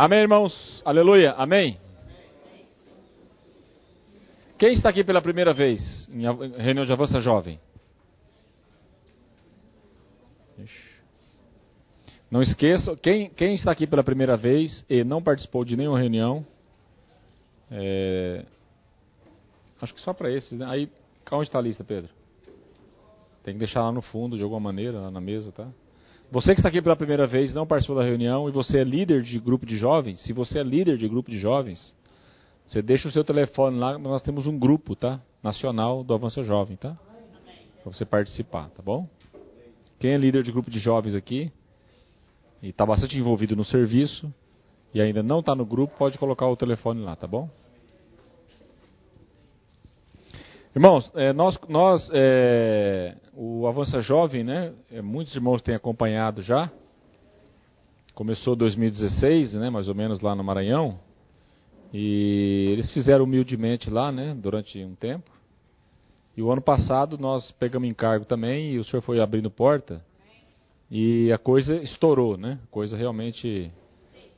Amém, irmãos? Aleluia. Amém? Quem está aqui pela primeira vez em reunião de avança jovem? Não esqueça, quem, quem, está aqui pela primeira vez e não participou de nenhuma reunião, é, acho que só para esses, né? Aí, onde está a lista, Pedro? Tem que deixar lá no fundo, de alguma maneira, lá na mesa, tá? Você que está aqui pela primeira vez, não participou da reunião e você é líder de grupo de jovens, se você é líder de grupo de jovens, você deixa o seu telefone lá, nós temos um grupo, tá? Nacional do Avança Jovem, tá? Para você participar, tá bom? Quem é líder de grupo de jovens aqui e está bastante envolvido no serviço e ainda não está no grupo, pode colocar o telefone lá, tá bom? Irmãos, é, nós, nós é, o Avança Jovem, né? É, muitos irmãos têm acompanhado já. Começou 2016, né? Mais ou menos lá no Maranhão. E eles fizeram humildemente lá, né? Durante um tempo. E o ano passado nós pegamos encargo também e o senhor foi abrindo porta. E a coisa estourou, né? A coisa realmente.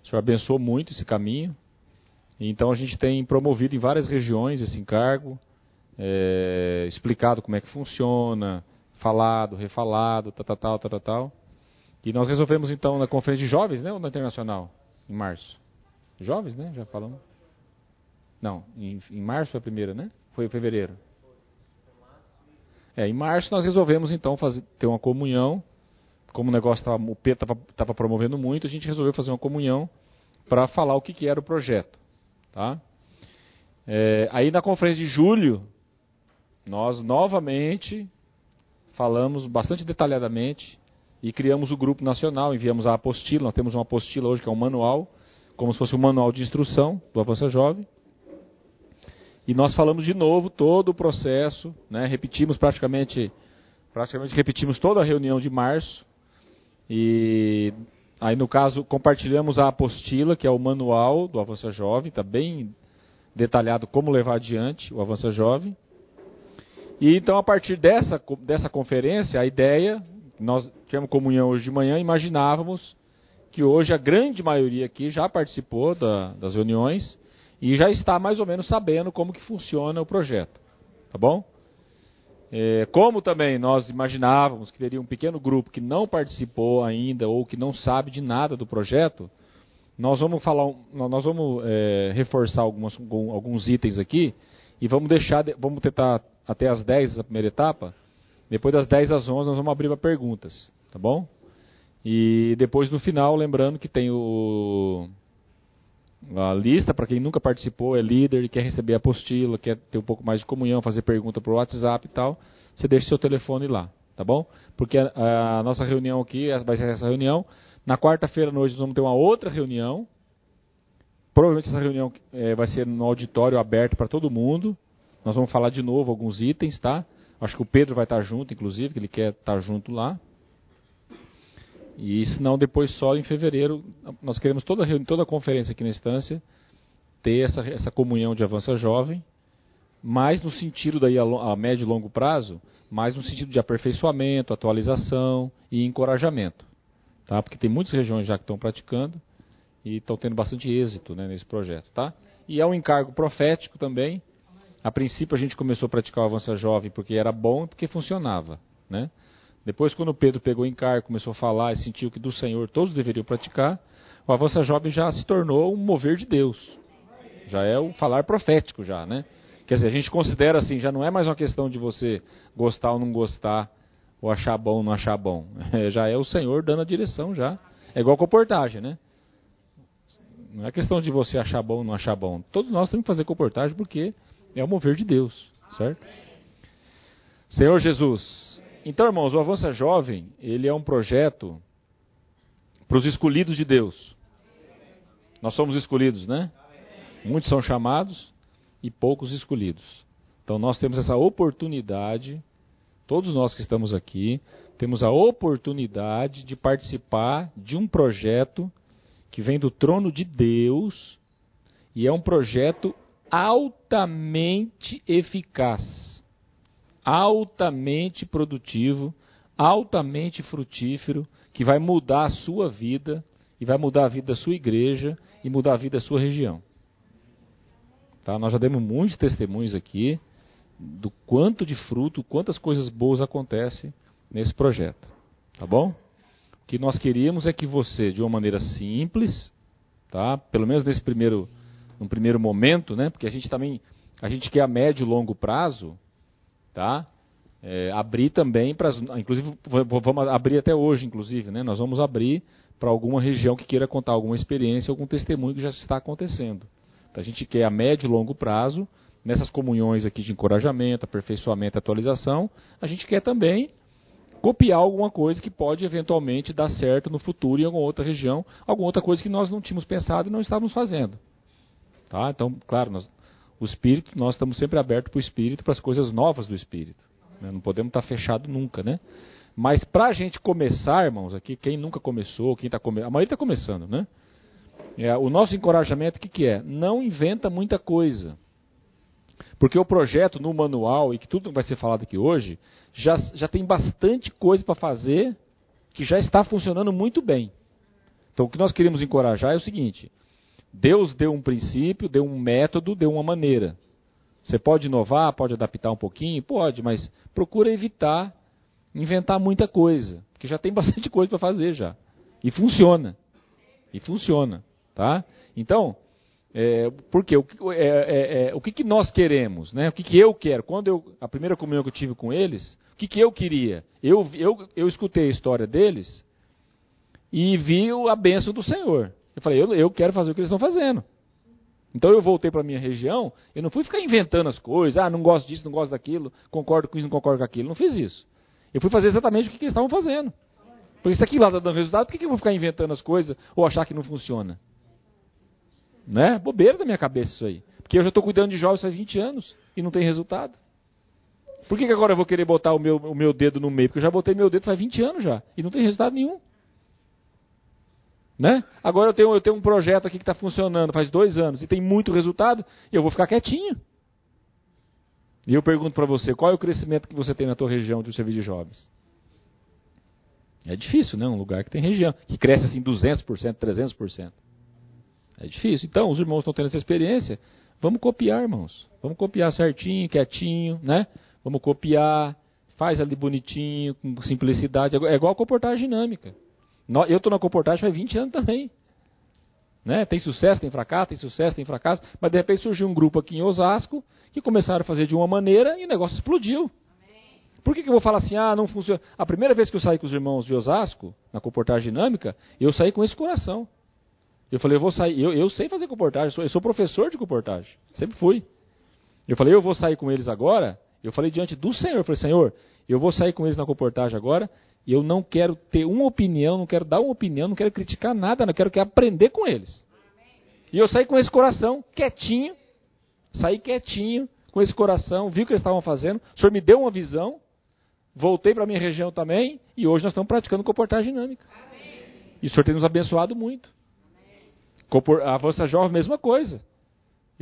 O senhor abençoou muito esse caminho. Então a gente tem promovido em várias regiões esse encargo é, explicado como é que funciona, falado, refalado, tal, tal, tal, tal, tal. E nós resolvemos então na conferência de jovens, né, ou na internacional, em março. Jovens, né? Já falamos. Não, em, em março foi a primeira, né? Foi em fevereiro. É, em março nós resolvemos então fazer, ter uma comunhão. Como o negócio tava, o P estava promovendo muito, a gente resolveu fazer uma comunhão para falar o que, que era o projeto. Tá? É, aí na conferência de julho, nós novamente falamos bastante detalhadamente e criamos o grupo nacional, enviamos a apostila, nós temos uma apostila hoje que é um manual, como se fosse um manual de instrução do Avança Jovem. E nós falamos de novo todo o processo, né? repetimos praticamente, praticamente repetimos toda a reunião de março. E aí no caso compartilhamos a apostila, que é o manual do Avança Jovem, está bem detalhado como levar adiante o Avança Jovem. E então, a partir dessa, dessa conferência, a ideia, nós tivemos comunhão hoje de manhã, imaginávamos que hoje a grande maioria aqui já participou da, das reuniões e já está mais ou menos sabendo como que funciona o projeto. Tá bom? É, como também nós imaginávamos que teria um pequeno grupo que não participou ainda ou que não sabe de nada do projeto, nós vamos falar, nós vamos é, reforçar algumas, alguns itens aqui e vamos deixar, vamos tentar até as 10 a primeira etapa. Depois das 10 às 11 nós vamos abrir para perguntas, tá bom? E depois no final, lembrando que tem o a lista para quem nunca participou, é líder, quer receber a apostila, quer ter um pouco mais de comunhão, fazer pergunta o WhatsApp e tal, você deixa seu telefone lá, tá bom? Porque a, a nossa reunião aqui vai ser essa reunião. Na quarta-feira à noite nós vamos ter uma outra reunião. Provavelmente essa reunião é, vai ser no auditório aberto para todo mundo. Nós vamos falar de novo alguns itens, tá? Acho que o Pedro vai estar junto, inclusive, que ele quer estar junto lá. E se não, depois só em fevereiro, nós queremos toda a, toda a conferência aqui na instância ter essa, essa comunhão de avança jovem, mais no sentido daí a, a médio e longo prazo, mais no sentido de aperfeiçoamento, atualização e encorajamento. Tá? Porque tem muitas regiões já que estão praticando e estão tendo bastante êxito né, nesse projeto. Tá? E é um encargo profético também, a princípio a gente começou a praticar o Avança Jovem porque era bom e porque funcionava. Né? Depois, quando Pedro pegou em cargo, começou a falar e sentiu que do Senhor todos deveriam praticar, o Avança Jovem já se tornou um mover de Deus. Já é o falar profético já, né? Quer dizer, a gente considera assim, já não é mais uma questão de você gostar ou não gostar, ou achar bom ou não achar bom. É, já é o Senhor dando a direção já. É igual comportagem, né? Não é questão de você achar bom ou não achar bom. Todos nós temos que fazer comportagem porque é o mover de Deus, certo? Senhor Jesus. Então, irmãos, o Avança Jovem, ele é um projeto para os escolhidos de Deus. Nós somos escolhidos, né? Muitos são chamados e poucos escolhidos. Então, nós temos essa oportunidade, todos nós que estamos aqui, temos a oportunidade de participar de um projeto que vem do trono de Deus e é um projeto altamente eficaz, altamente produtivo, altamente frutífero, que vai mudar a sua vida e vai mudar a vida da sua igreja e mudar a vida da sua região. Tá? Nós já demos muitos testemunhos aqui do quanto de fruto, quantas coisas boas acontecem nesse projeto. Tá bom? O que nós queríamos é que você, de uma maneira simples, tá? pelo menos nesse primeiro, no primeiro momento, né? porque a gente também a gente quer a médio e longo prazo, tá? É, abrir também para, inclusive vamos abrir até hoje, inclusive, né? Nós vamos abrir para alguma região que queira contar alguma experiência, algum testemunho que já está acontecendo. Então, a gente quer a médio e longo prazo nessas comunhões aqui de encorajamento, aperfeiçoamento, atualização, a gente quer também copiar alguma coisa que pode eventualmente dar certo no futuro em alguma outra região, alguma outra coisa que nós não tínhamos pensado e não estávamos fazendo. Tá? Então, claro, nós, o espírito, nós estamos sempre abertos para o espírito, para as coisas novas do espírito. Né? Não podemos estar fechado nunca, né? Mas para a gente começar, irmãos, aqui, quem nunca começou, quem está começando, a maioria está começando, né? É, o nosso encorajamento, o que, que é? Não inventa muita coisa. Porque o projeto no manual, e que tudo vai ser falado aqui hoje, já, já tem bastante coisa para fazer que já está funcionando muito bem. Então o que nós queremos encorajar é o seguinte: Deus deu um princípio, deu um método, deu uma maneira. Você pode inovar, pode adaptar um pouquinho? Pode, mas procura evitar inventar muita coisa, porque já tem bastante coisa para fazer já. E funciona. E funciona, tá? Então, é, porque o, é, é, é, o que, que nós queremos, né? O que, que eu quero? Quando eu a primeira comunhão que eu tive com eles, o que, que eu queria? Eu, eu, eu escutei a história deles e vi a bênção do Senhor. Eu falei, eu, eu quero fazer o que eles estão fazendo. Então eu voltei para a minha região, eu não fui ficar inventando as coisas, ah, não gosto disso, não gosto daquilo, concordo com isso, não concordo com aquilo. Não fiz isso. Eu fui fazer exatamente o que, eles estavam fazendo. Porque isso aqui lá está dando resultado, por que, que eu vou ficar inventando as coisas ou achar que não funciona? Né? Bobeira da minha cabeça isso aí. Porque eu já estou cuidando de jovens faz 20 anos e não tem resultado. Por que, que agora eu vou querer botar o meu, o meu dedo no meio? Porque eu já botei meu dedo faz 20 anos já e não tem resultado nenhum. Né? Agora eu tenho, eu tenho um projeto aqui que está funcionando faz dois anos e tem muito resultado, eu vou ficar quietinho. E eu pergunto para você, qual é o crescimento que você tem na tua região de serviço de jovens? É difícil, né? Um lugar que tem região, que cresce assim 200%, 300%. É difícil. Então, os irmãos estão tendo essa experiência, vamos copiar, irmãos. Vamos copiar certinho, quietinho, né? Vamos copiar, faz ali bonitinho, com simplicidade. É igual a comportagem dinâmica. Eu estou na comportagem faz 20 anos também. Né? Tem sucesso, tem fracasso, tem sucesso, tem fracasso. Mas de repente surgiu um grupo aqui em Osasco que começaram a fazer de uma maneira e o negócio explodiu. Por que, que eu vou falar assim, ah, não funciona? A primeira vez que eu saí com os irmãos de Osasco, na comportagem dinâmica, eu saí com esse coração. Eu falei, eu vou sair, eu, eu sei fazer comportagem, eu sou, eu sou professor de comportagem, sempre fui. Eu falei, eu vou sair com eles agora. Eu falei diante do Senhor, eu falei, Senhor, eu vou sair com eles na comportagem agora eu não quero ter uma opinião, não quero dar uma opinião, não quero criticar nada, não quero que aprender com eles. E eu saí com esse coração quietinho, saí quietinho com esse coração, vi o que eles estavam fazendo, o senhor me deu uma visão, voltei para a minha região também, e hoje nós estamos praticando comportagem dinâmica. E o senhor tem nos abençoado muito. A Avança Jovem, mesma coisa.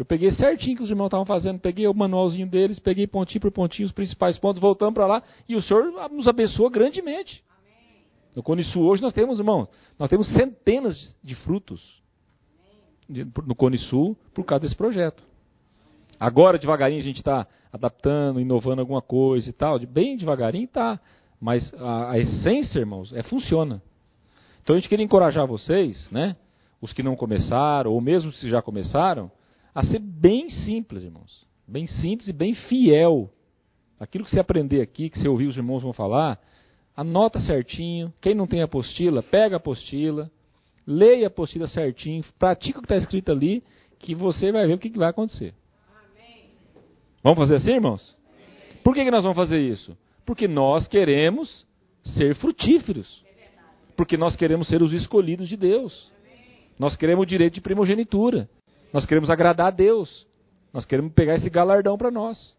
Eu peguei certinho que os irmãos estavam fazendo, peguei o manualzinho deles, peguei pontinho por pontinho os principais pontos, voltamos para lá e o Senhor nos abençoa grandemente. Amém. No Conisul hoje nós temos, irmãos, nós temos centenas de frutos no Cone Sul por causa desse projeto. Agora, devagarinho, a gente está adaptando, inovando alguma coisa e tal, bem devagarinho está. Mas a, a, essência, irmãos, é funciona. Então a gente queria encorajar vocês, né? Os que não começaram, ou mesmo se já começaram, a ser bem simples, irmãos. Bem simples e bem fiel. Aquilo que você aprender aqui, que você ouvir os irmãos vão falar, anota certinho. Quem não tem apostila, pega a apostila, leia a apostila certinho, pratica o que está escrito ali, que você vai ver o que, que vai acontecer. Amém. Vamos fazer assim, irmãos? Amém. Por que, que nós vamos fazer isso? Porque nós queremos ser frutíferos. Porque nós queremos ser os escolhidos de Deus. Nós queremos o direito de primogenitura. Nós queremos agradar a Deus. Nós queremos pegar esse galardão para nós.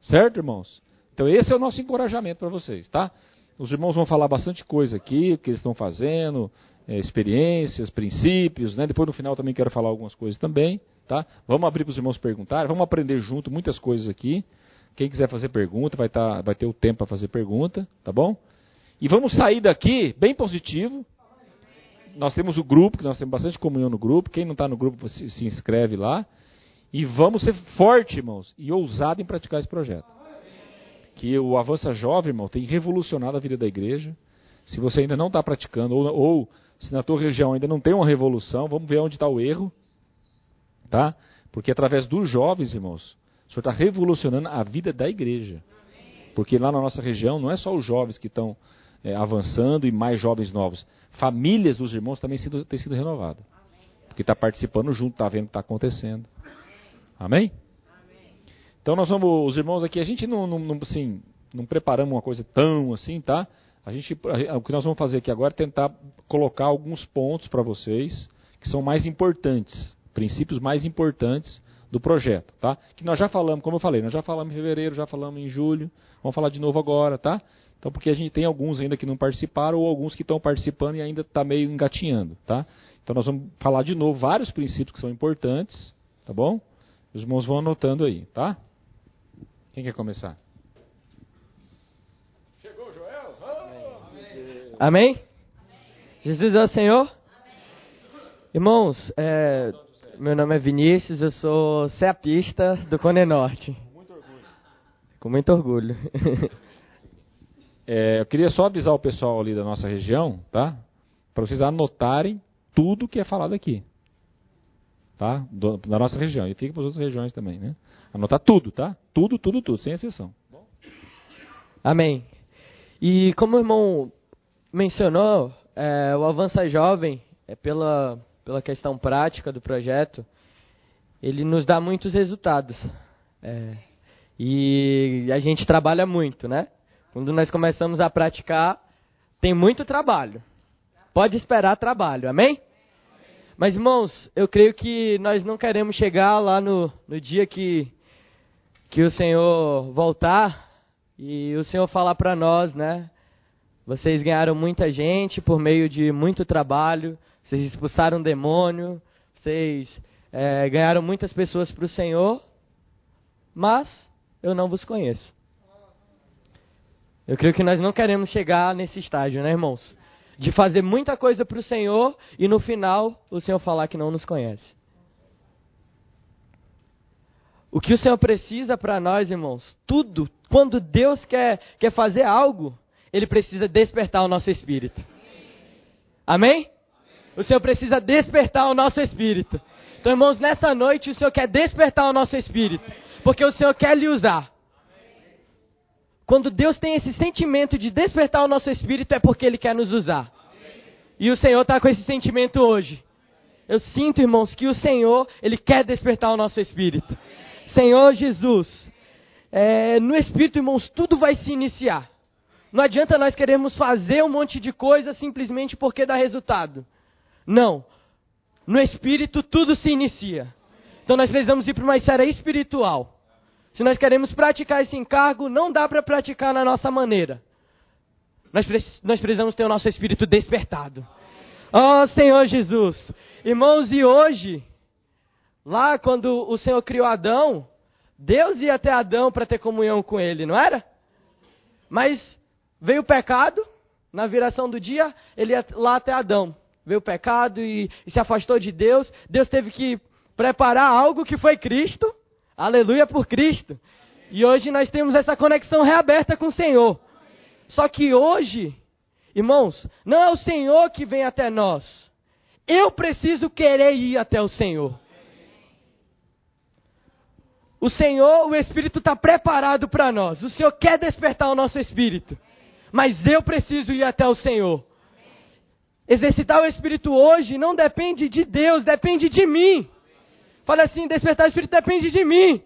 Certo, irmãos? Então esse é o nosso encorajamento para vocês, tá? Os irmãos vão falar bastante coisa aqui, o que eles estão fazendo, é, experiências, princípios, né? Depois no final também quero falar algumas coisas também, tá? Vamos abrir para os irmãos perguntarem, vamos aprender junto muitas coisas aqui. Quem quiser fazer pergunta vai, tá, vai ter o tempo para fazer pergunta, tá bom? E vamos sair daqui bem positivo, nós temos o grupo, que nós temos bastante comunhão no grupo. Quem não está no grupo, se, se inscreve lá. E vamos ser fortes, irmãos, e ousado em praticar esse projeto. Que o Avança Jovem, irmão, tem revolucionado a vida da igreja. Se você ainda não está praticando, ou, ou, se na tua região ainda não tem uma revolução, vamos ver onde está o erro. Tá? Porque através dos jovens, irmãos, o Senhor está revolucionando a vida da igreja. Porque lá na nossa região não é só os jovens que estão é, avançando e mais jovens novos. Famílias dos irmãos também sido, sido renovadas. Porque está participando junto, está vendo o que está acontecendo. Amém? Então nós vamos, os irmãos aqui, a gente não, não, assim, não preparamos uma coisa tão assim, tá? A gente, o que nós vamos fazer aqui agora é tentar colocar alguns pontos para vocês que são mais importantes, princípios mais importantes do projeto, tá? Que nós já falamos, como eu falei, nós já falamos em fevereiro, já falamos em julho, vamos falar de novo agora, tá? Então, porque a gente tem alguns ainda que não participaram ou alguns que estão participando e ainda está meio engatinhando, tá? Então, nós vamos falar de novo vários princípios que são importantes, tá bom? Os irmãos vão anotando aí, tá? Quem quer começar? Chegou Joel? Oh! Amém. Amém? Jesus é o Senhor? Amém. Irmãos, é, meu nome é Vinícius, eu sou ceapista do Cone Norte. Muito orgulho. Com muito orgulho. É, eu queria só avisar o pessoal ali da nossa região, tá? Para vocês anotarem tudo que é falado aqui. Tá? Do, da nossa região. E fica para as outras regiões também, né? Anotar tudo, tá? Tudo, tudo, tudo, sem exceção. Amém. E como o irmão mencionou, é, o Avança Jovem, é pela, pela questão prática do projeto, ele nos dá muitos resultados. É, e a gente trabalha muito, né? Quando nós começamos a praticar, tem muito trabalho. Pode esperar trabalho, amém? Mas, irmãos, eu creio que nós não queremos chegar lá no, no dia que, que o Senhor voltar e o Senhor falar para nós, né? Vocês ganharam muita gente por meio de muito trabalho, vocês expulsaram um demônio, vocês é, ganharam muitas pessoas para o Senhor, mas eu não vos conheço. Eu creio que nós não queremos chegar nesse estágio, né, irmãos? De fazer muita coisa para o Senhor e no final o Senhor falar que não nos conhece. O que o Senhor precisa para nós, irmãos, tudo, quando Deus quer, quer fazer algo, Ele precisa despertar o nosso espírito. Amém? O Senhor precisa despertar o nosso espírito. Então, irmãos, nessa noite o Senhor quer despertar o nosso espírito, porque o Senhor quer lhe usar. Quando Deus tem esse sentimento de despertar o nosso espírito, é porque Ele quer nos usar. E o Senhor está com esse sentimento hoje. Eu sinto, irmãos, que o Senhor, Ele quer despertar o nosso espírito. Senhor Jesus, é, no espírito, irmãos, tudo vai se iniciar. Não adianta nós queremos fazer um monte de coisa simplesmente porque dá resultado. Não. No espírito, tudo se inicia. Então nós precisamos ir para uma esfera espiritual. Se nós queremos praticar esse encargo, não dá para praticar na nossa maneira. Nós, nós precisamos ter o nosso espírito despertado. Oh Senhor Jesus. Irmãos, e hoje, lá quando o Senhor criou Adão, Deus ia até Adão para ter comunhão com ele, não era? Mas veio o pecado, na viração do dia, ele ia lá até Adão. Veio o pecado e, e se afastou de Deus. Deus teve que preparar algo que foi Cristo Aleluia por Cristo. E hoje nós temos essa conexão reaberta com o Senhor. Só que hoje, irmãos, não é o Senhor que vem até nós. Eu preciso querer ir até o Senhor. O Senhor, o Espírito está preparado para nós. O Senhor quer despertar o nosso espírito. Mas eu preciso ir até o Senhor. Exercitar o Espírito hoje não depende de Deus, depende de mim. Fala assim: despertar o Espírito depende de mim.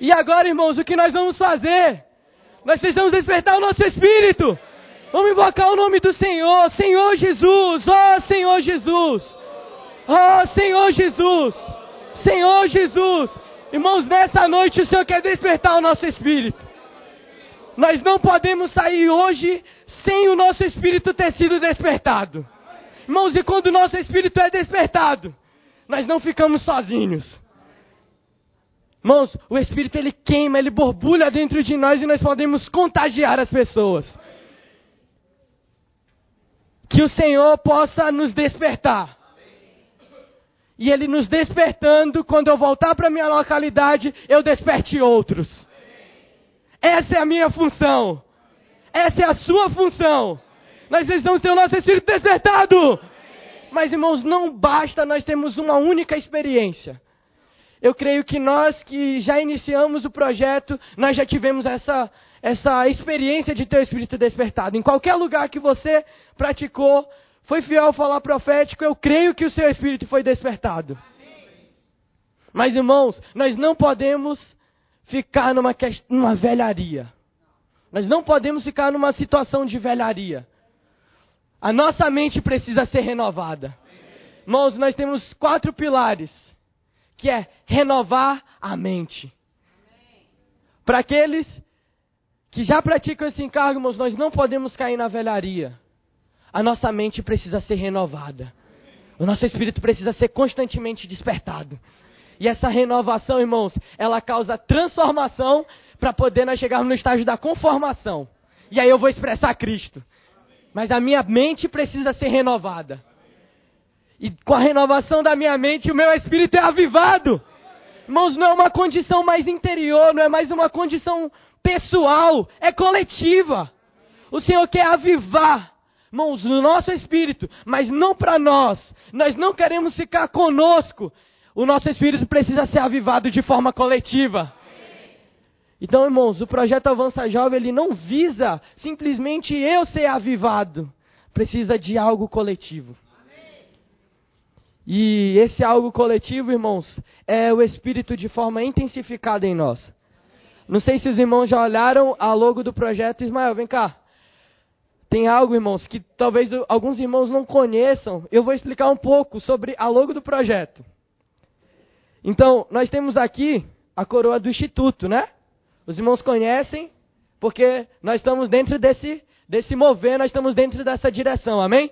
E agora, irmãos, o que nós vamos fazer? Nós precisamos despertar o nosso espírito. Vamos invocar o nome do Senhor, Senhor Jesus, ó oh, Senhor Jesus, ó oh, Senhor Jesus, Senhor Jesus. Irmãos, nessa noite o Senhor quer despertar o nosso espírito. Nós não podemos sair hoje sem o nosso espírito ter sido despertado. Irmãos, e quando o nosso espírito é despertado, nós não ficamos sozinhos. Irmãos, o espírito ele queima, ele borbulha dentro de nós e nós podemos contagiar as pessoas. que o Senhor possa nos despertar. E Ele nos despertando, quando eu voltar para minha localidade, eu desperte outros. Essa é a minha função. Essa é a sua função. Nós ter o nosso espírito despertado. Mas, irmãos, não basta nós termos uma única experiência. Eu creio que nós que já iniciamos o projeto, nós já tivemos essa, essa experiência de ter o Espírito despertado. Em qualquer lugar que você praticou, foi fiel ao falar profético, eu creio que o seu Espírito foi despertado. Mas, irmãos, nós não podemos ficar numa, numa velharia. Nós não podemos ficar numa situação de velharia. A nossa mente precisa ser renovada. Irmãos, nós temos quatro pilares que é renovar a mente. Para aqueles que já praticam esse encargo, irmãos, nós não podemos cair na velharia. A nossa mente precisa ser renovada. O nosso espírito precisa ser constantemente despertado. E essa renovação, irmãos, ela causa transformação para poder nós chegarmos no estágio da conformação. E aí eu vou expressar Cristo. Mas a minha mente precisa ser renovada. E com a renovação da minha mente, o meu espírito é avivado. Irmãos, não é uma condição mais interior, não é mais uma condição pessoal, é coletiva. O Senhor quer avivar, irmãos, no nosso espírito, mas não para nós. Nós não queremos ficar conosco. O nosso espírito precisa ser avivado de forma coletiva. Então, irmãos, o projeto Avança Jovem, ele não visa simplesmente eu ser avivado. Precisa de algo coletivo. E esse algo coletivo, irmãos, é o Espírito de forma intensificada em nós. Não sei se os irmãos já olharam a logo do projeto. Ismael, vem cá. Tem algo, irmãos, que talvez alguns irmãos não conheçam. Eu vou explicar um pouco sobre a logo do projeto. Então, nós temos aqui a coroa do Instituto, né? Os irmãos conhecem, porque nós estamos dentro desse, desse mover, nós estamos dentro dessa direção, amém?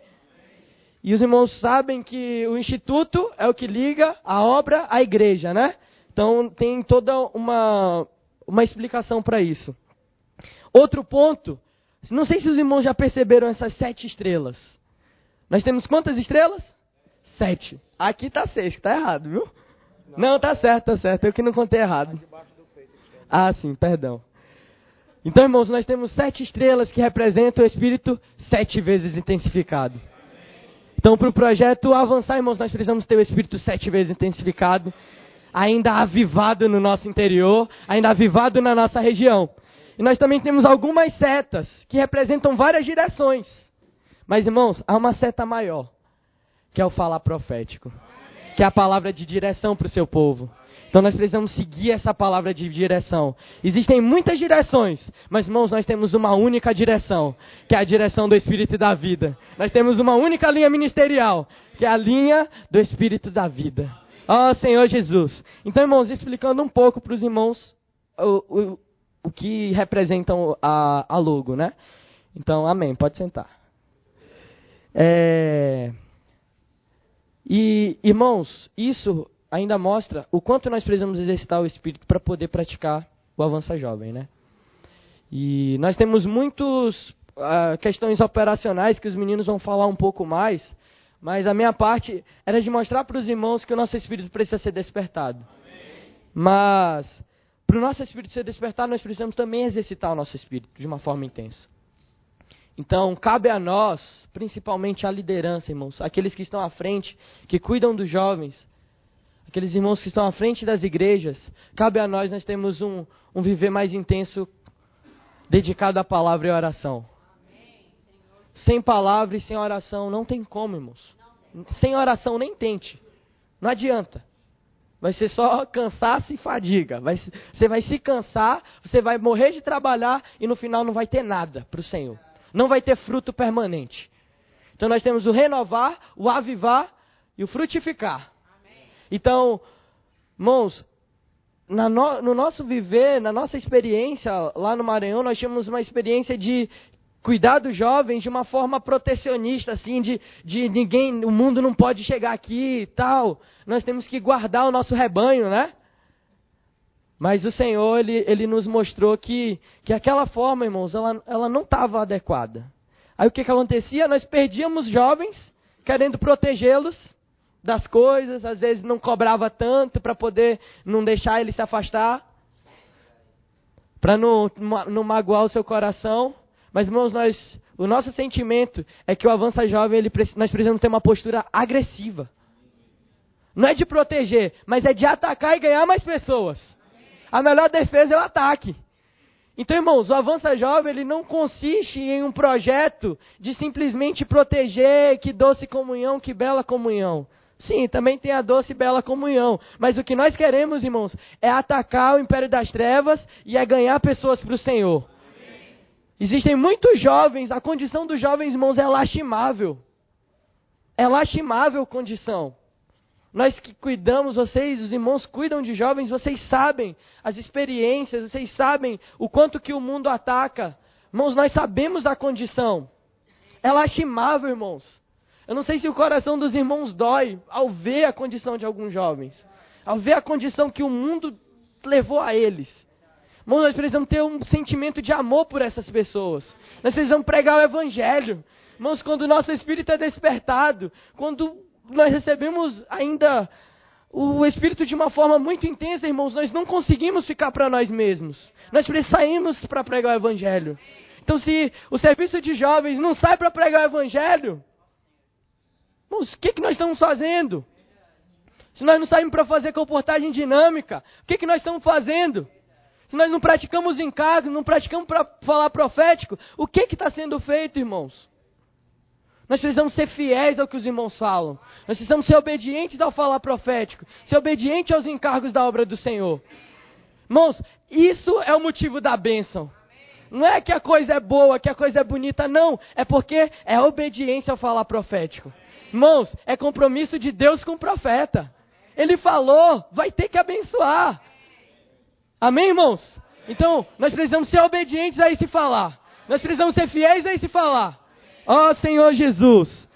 E os irmãos sabem que o instituto é o que liga a obra à igreja, né? Então tem toda uma, uma explicação para isso. Outro ponto, não sei se os irmãos já perceberam essas sete estrelas. Nós temos quantas estrelas? Sete. Aqui está seis, está errado, viu? Não, está certo, está certo. Eu que não contei errado. Ah, sim, perdão. Então, irmãos, nós temos sete estrelas que representam o Espírito sete vezes intensificado. Então, para o projeto avançar, irmãos, nós precisamos ter o Espírito sete vezes intensificado, ainda avivado no nosso interior, ainda avivado na nossa região. E nós também temos algumas setas que representam várias direções. Mas, irmãos, há uma seta maior, que é o falar profético, que é a palavra de direção para o seu povo. Então nós precisamos seguir essa palavra de direção. Existem muitas direções, mas irmãos, nós temos uma única direção, que é a direção do Espírito da vida. Nós temos uma única linha ministerial, que é a linha do Espírito da vida. Ó oh, Senhor Jesus. Então, irmãos, explicando um pouco para os irmãos o, o, o que representam a, a logo, né? Então, amém. Pode sentar. É... E, irmãos, isso ainda mostra o quanto nós precisamos exercitar o espírito para poder praticar o avança jovem, né? E nós temos muitas uh, ah, questões operacionais que os meninos vão falar um pouco mais, mas a minha parte era de mostrar para os irmãos que o nosso espírito precisa ser despertado. Amém. Mas para o nosso espírito ser despertado, nós precisamos também exercitar o nosso espírito de uma forma intensa. Então, cabe a nós, principalmente a liderança, irmãos, aqueles que estão à frente, que cuidam dos jovens, aqueles irmãos que estão à frente das igrejas, cabe a nós, nós temos um, um viver mais intenso dedicado à palavra e à oração. sem palavra e sem oração não tem como, irmãos. Sem oração nem tente. Não adianta. Vai ser só cansaço e fadiga. Vai, você vai se cansar, você vai morrer de trabalhar e no final não vai ter nada para o Senhor. Não vai ter fruto permanente. Então nós temos o renovar, o avivar e o frutificar. Então, irmãos, no, no nosso viver, na nossa experiência lá no Maranhão, nós tínhamos uma experiência de cuidar dos jovens de uma forma protecionista, assim, de, de ninguém, o mundo não pode chegar aqui e tal. Nós temos que guardar o nosso rebanho, né? Mas o Senhor, Ele, ele nos mostrou que, que aquela forma, irmãos, ela, ela não estava adequada. Aí o que, que acontecia? Nós perdíamos jovens, querendo protegê-los das coisas, às vezes não cobrava tanto para poder não deixar ele se afastar, para não, não magoar o seu coração. Mas, irmãos, nós, o nosso sentimento é que o Avança Jovem, ele, nós precisamos ter uma postura agressiva. Não é de proteger, mas é de atacar e ganhar mais pessoas. A melhor defesa é o ataque. Então, irmãos, o Avança Jovem ele não consiste em um projeto de simplesmente proteger, que doce comunhão, que bela comunhão. Sim, também tem a doce e bela comunhão. Mas o que nós queremos, irmãos, é atacar o império das trevas e é ganhar pessoas para o Senhor. Existem muitos jovens, a condição dos jovens, irmãos, é lastimável. É lastimável condição. Nós que cuidamos, vocês, os irmãos cuidam de jovens, vocês sabem as experiências, vocês sabem o quanto que o mundo ataca. Irmãos, nós sabemos a condição. É lastimável, irmãos. Eu não sei se o coração dos irmãos dói ao ver a condição de alguns jovens, ao ver a condição que o mundo levou a eles. Irmãos, nós precisamos ter um sentimento de amor por essas pessoas. Nós precisamos pregar o Evangelho. Irmãos, quando o nosso espírito é despertado, quando nós recebemos ainda o Espírito de uma forma muito intensa, irmãos, nós não conseguimos ficar para nós mesmos. Nós saímos para pregar o Evangelho. Então, se o serviço de jovens não sai para pregar o Evangelho, irmãos, o que, que nós estamos fazendo? Se nós não saímos para fazer comportagem dinâmica, o que, que nós estamos fazendo? Se nós não praticamos encargo, não praticamos para falar profético, o que está sendo feito, irmãos? Nós precisamos ser fiéis ao que os irmãos falam. Nós precisamos ser obedientes ao falar profético. Ser obedientes aos encargos da obra do Senhor. Irmãos, isso é o motivo da bênção. Não é que a coisa é boa, que a coisa é bonita, não. É porque é obediência ao falar profético. Irmãos, é compromisso de Deus com o profeta. Ele falou, vai ter que abençoar. Amém, irmãos? Então, nós precisamos ser obedientes a esse falar. Nós precisamos ser fiéis a esse falar. Ó oh, Senhor Jesus.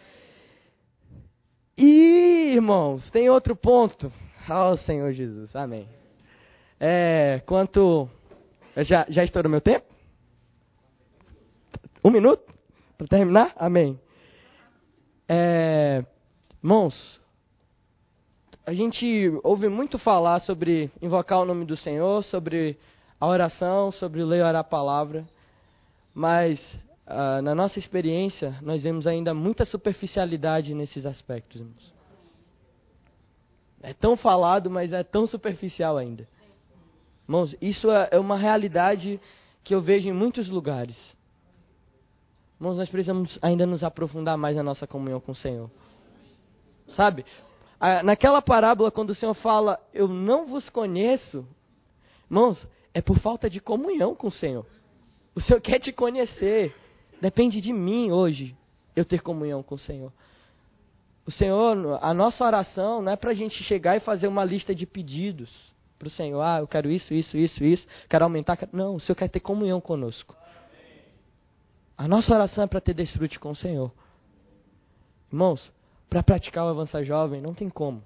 E, irmãos, tem outro ponto. Ó oh, Senhor Jesus. Amém. É, quanto. Já, já estourou meu tempo? Um minuto? Para terminar? Amém. É, irmãos, a gente ouve muito falar sobre invocar o nome do Senhor, sobre a oração, sobre ler a palavra, mas ah, na nossa experiência, nós vemos ainda muita superficialidade nesses aspectos, irmãos. É tão falado, mas é tão superficial ainda. Irmãos, isso é, é uma realidade que eu vejo em muitos lugares. Irmãos, nós precisamos ainda nos aprofundar mais na nossa comunhão com o Senhor. Sabe? Naquela parábola, quando o Senhor fala, eu não vos conheço, irmãos, é por falta de comunhão com o Senhor. O Senhor quer te conhecer. Depende de mim hoje eu ter comunhão com o Senhor. O Senhor, a nossa oração não é para a gente chegar e fazer uma lista de pedidos para o Senhor. Ah, eu quero isso, isso, isso, isso, quero aumentar. Não, o Senhor quer ter comunhão conosco. A nossa oração é para ter desfrute com o Senhor. Irmãos, para praticar o avançar jovem, não tem como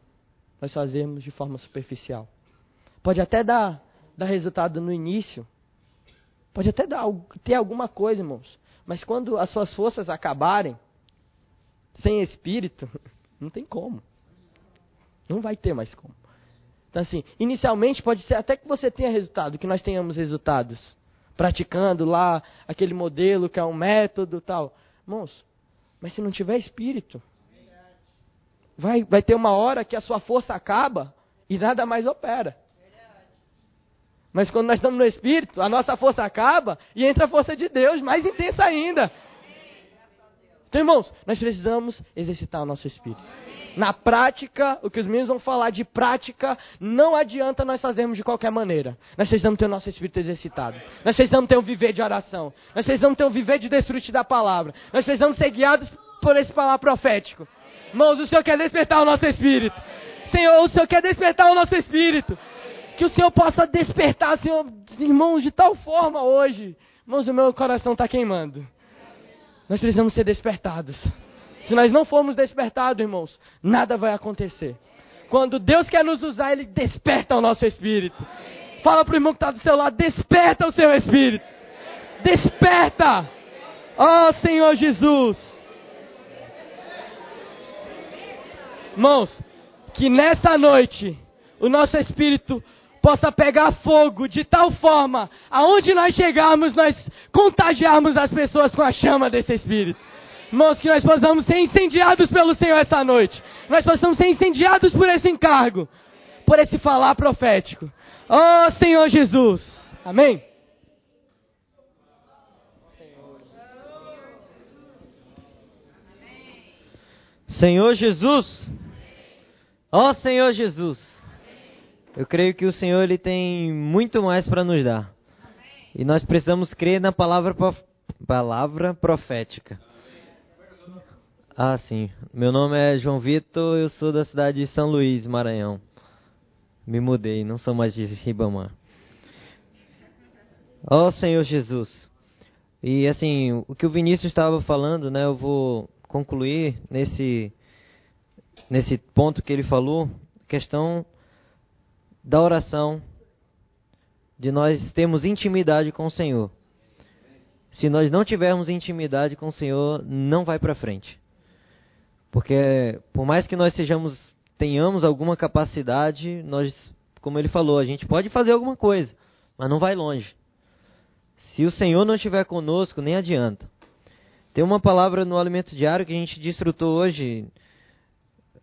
nós fazermos de forma superficial. Pode até dar, dar resultado no início. Pode até dar, ter alguma coisa, irmãos. Mas quando as suas forças acabarem, sem espírito, não tem como. Não vai ter mais como. Então, assim, inicialmente pode ser até que você tenha resultado, que nós tenhamos resultados. Praticando lá aquele modelo que é um método tal. Irmãos, mas se não tiver espírito, vai, vai ter uma hora que a sua força acaba e nada mais opera. Mas quando nós estamos no Espírito, a nossa força acaba e entra a força de Deus, mais intensa ainda. Então, irmãos, nós precisamos exercitar o nosso Espírito. Na prática, o que os meninos vão falar de prática, não adianta nós fazermos de qualquer maneira. Nós precisamos ter o nosso espírito exercitado. Nós precisamos ter um viver de oração. Nós precisamos ter um viver de desfrute da palavra. Nós precisamos ser guiados por esse falar profético. Irmãos, o Senhor quer despertar o nosso espírito. Senhor, o Senhor quer despertar o nosso espírito. Que o Senhor possa despertar, Senhor, irmãos, de tal forma hoje. Irmãos, o meu coração está queimando. Nós precisamos ser despertados. Se nós não formos despertados, irmãos, nada vai acontecer. Quando Deus quer nos usar, Ele desperta o nosso espírito. Fala para o irmão que está do seu lado: desperta o seu espírito. Desperta. Ó oh, Senhor Jesus. Irmãos, que nessa noite o nosso espírito possa pegar fogo de tal forma, aonde nós chegarmos, nós contagiarmos as pessoas com a chama desse espírito. Irmãos, que nós possamos ser incendiados pelo Senhor essa noite. Nós possamos ser incendiados por esse encargo, por esse falar profético. Oh Senhor Jesus. Amém. Senhor Jesus. Ó oh, Senhor Jesus. Eu creio que o Senhor ele tem muito mais para nos dar. E nós precisamos crer na palavra, palavra profética. Ah, sim. Meu nome é João Vitor, eu sou da cidade de São Luís, Maranhão. Me mudei, não sou mais de Ribamar. Ó oh, Senhor Jesus. E assim, o que o Vinícius estava falando, né, eu vou concluir nesse nesse ponto que ele falou, questão da oração, de nós termos intimidade com o Senhor. Se nós não tivermos intimidade com o Senhor, não vai para frente. Porque por mais que nós sejamos tenhamos alguma capacidade, nós, como ele falou, a gente pode fazer alguma coisa, mas não vai longe. Se o Senhor não estiver conosco, nem adianta. Tem uma palavra no alimento diário que a gente desfrutou hoje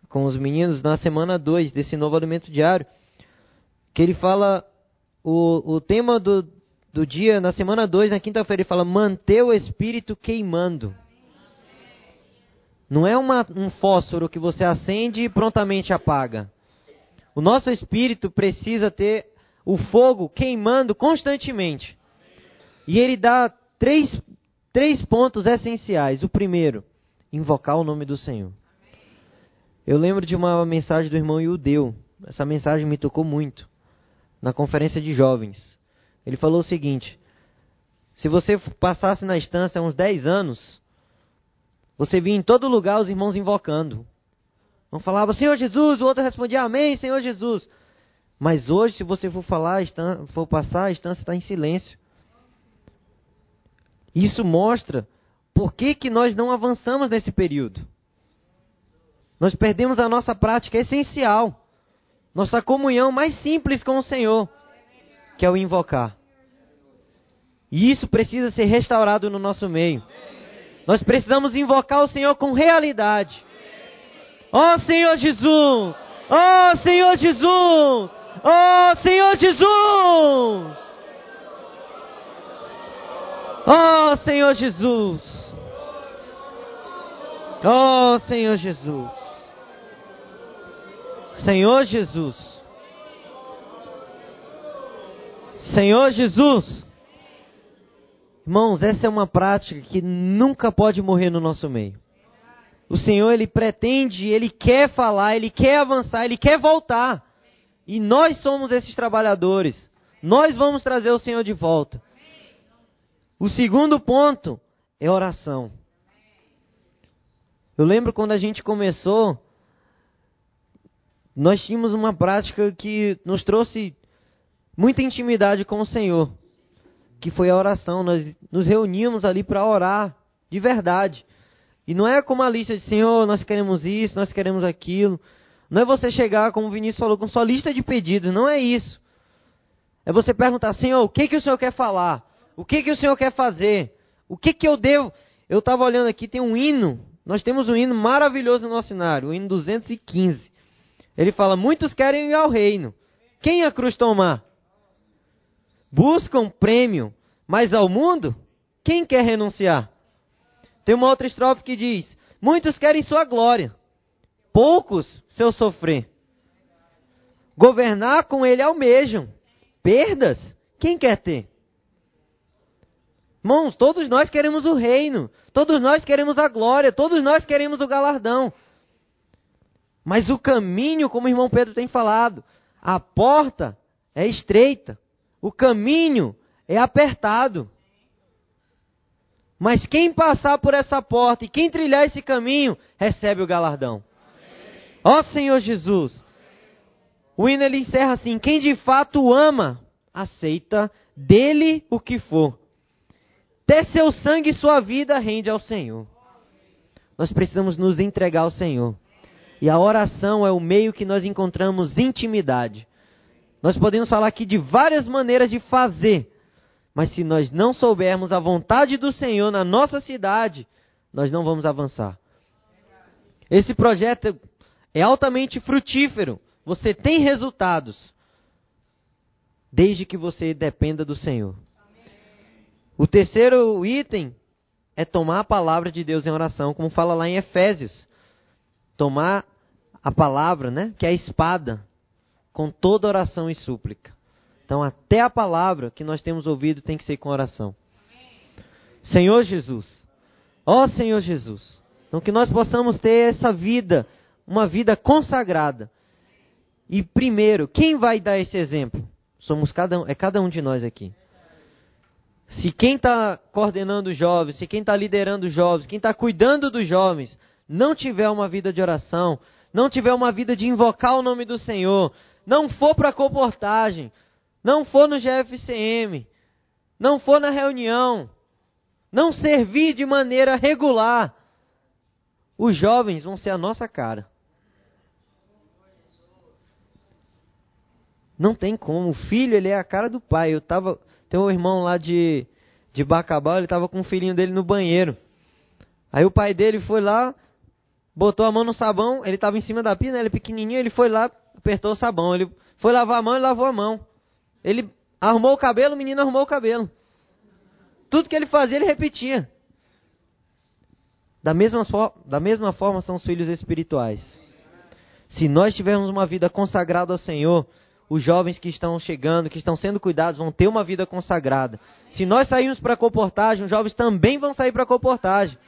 com os meninos na semana 2 desse novo alimento diário, que ele fala o, o tema do, do dia, na semana 2, na quinta-feira, ele fala manter o espírito queimando. Não é uma, um fósforo que você acende e prontamente apaga. O nosso espírito precisa ter o fogo queimando constantemente. E ele dá três, três pontos essenciais. O primeiro, invocar o nome do Senhor. Eu lembro de uma mensagem do irmão Yudeu. Essa mensagem me tocou muito. Na conferência de jovens. Ele falou o seguinte: Se você passasse na estância uns 10 anos, você via em todo lugar os irmãos invocando. Um falava, Senhor Jesus, o outro respondia, Amém, Senhor Jesus. Mas hoje, se você for falar, for passar, a estância está em silêncio. Isso mostra por que, que nós não avançamos nesse período. Nós perdemos a nossa prática essencial, nossa comunhão mais simples com o Senhor, que é o invocar. E isso precisa ser restaurado no nosso meio. Nós precisamos invocar o Senhor com realidade. Ó oh, Senhor Jesus! Ó oh, Senhor Jesus! Ó oh, Senhor Jesus! Ó Senhor Jesus! Ó Senhor Jesus! Senhor Jesus. Senhor Jesus. Irmãos, essa é uma prática que nunca pode morrer no nosso meio. O Senhor, Ele pretende, Ele quer falar, Ele quer avançar, Ele quer voltar. E nós somos esses trabalhadores. Nós vamos trazer o Senhor de volta. O segundo ponto é oração. Eu lembro quando a gente começou, nós tínhamos uma prática que nos trouxe muita intimidade com o Senhor, que foi a oração. Nós nos reuníamos ali para orar de verdade. E não é como a lista de Senhor, nós queremos isso, nós queremos aquilo. Não é você chegar, como o Vinícius falou, com sua lista de pedidos. Não é isso. É você perguntar, Senhor, o que, que o Senhor quer falar? O que, que o Senhor quer fazer? O que, que eu devo? Eu estava olhando aqui, tem um hino. Nós temos um hino maravilhoso no nosso cenário, o hino 215. Ele fala: muitos querem ir ao reino. Quem a cruz tomar? Buscam prêmio, mas ao mundo, quem quer renunciar? Tem uma outra estrofe que diz: muitos querem sua glória, poucos seu sofrer. Governar com ele almejam, perdas, quem quer ter? Irmãos, todos nós queremos o reino, todos nós queremos a glória, todos nós queremos o galardão. Mas o caminho, como o irmão Pedro tem falado, a porta é estreita, o caminho é apertado. Mas quem passar por essa porta e quem trilhar esse caminho, recebe o galardão. Ó Senhor Jesus. O hino ele encerra assim: quem de fato ama, aceita dele o que for. até seu sangue e sua vida rende ao Senhor. Nós precisamos nos entregar ao Senhor. E a oração é o meio que nós encontramos intimidade. Nós podemos falar aqui de várias maneiras de fazer, mas se nós não soubermos a vontade do Senhor na nossa cidade, nós não vamos avançar. Esse projeto é altamente frutífero. Você tem resultados, desde que você dependa do Senhor. O terceiro item é tomar a palavra de Deus em oração, como fala lá em Efésios. Tomar a palavra, né, que é a espada, com toda oração e súplica. Então, até a palavra que nós temos ouvido tem que ser com oração. Senhor Jesus, ó Senhor Jesus, então que nós possamos ter essa vida, uma vida consagrada. E primeiro, quem vai dar esse exemplo? Somos cada um, é cada um de nós aqui. Se quem está coordenando os jovens, se quem está liderando os jovens, quem está cuidando dos jovens, não tiver uma vida de oração, não tiver uma vida de invocar o nome do Senhor, não for para a comportagem, não for no GFCM, não for na reunião, não servir de maneira regular, os jovens vão ser a nossa cara. Não tem como. O filho, ele é a cara do pai. Eu tava, tem um irmão lá de, de Bacabal, ele estava com o filhinho dele no banheiro. Aí o pai dele foi lá, botou a mão no sabão, ele estava em cima da pia, né, ele pequenininho, ele foi lá, apertou o sabão. Ele foi lavar a mão e lavou a mão. Ele arrumou o cabelo, o menino arrumou o cabelo. Tudo que ele fazia, ele repetia. Da mesma, da mesma forma são os filhos espirituais. Se nós tivermos uma vida consagrada ao Senhor, os jovens que estão chegando, que estão sendo cuidados, vão ter uma vida consagrada. Se nós sairmos para a comportagem, os jovens também vão sair para a comportagem.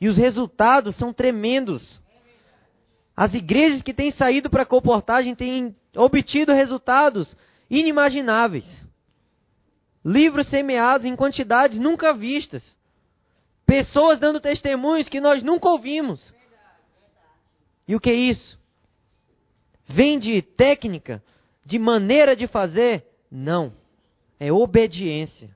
E os resultados são tremendos. As igrejas que têm saído para a comportagem têm obtido resultados inimagináveis. Livros semeados em quantidades nunca vistas. Pessoas dando testemunhos que nós nunca ouvimos. E o que é isso? Vem de técnica, de maneira de fazer? Não. É obediência.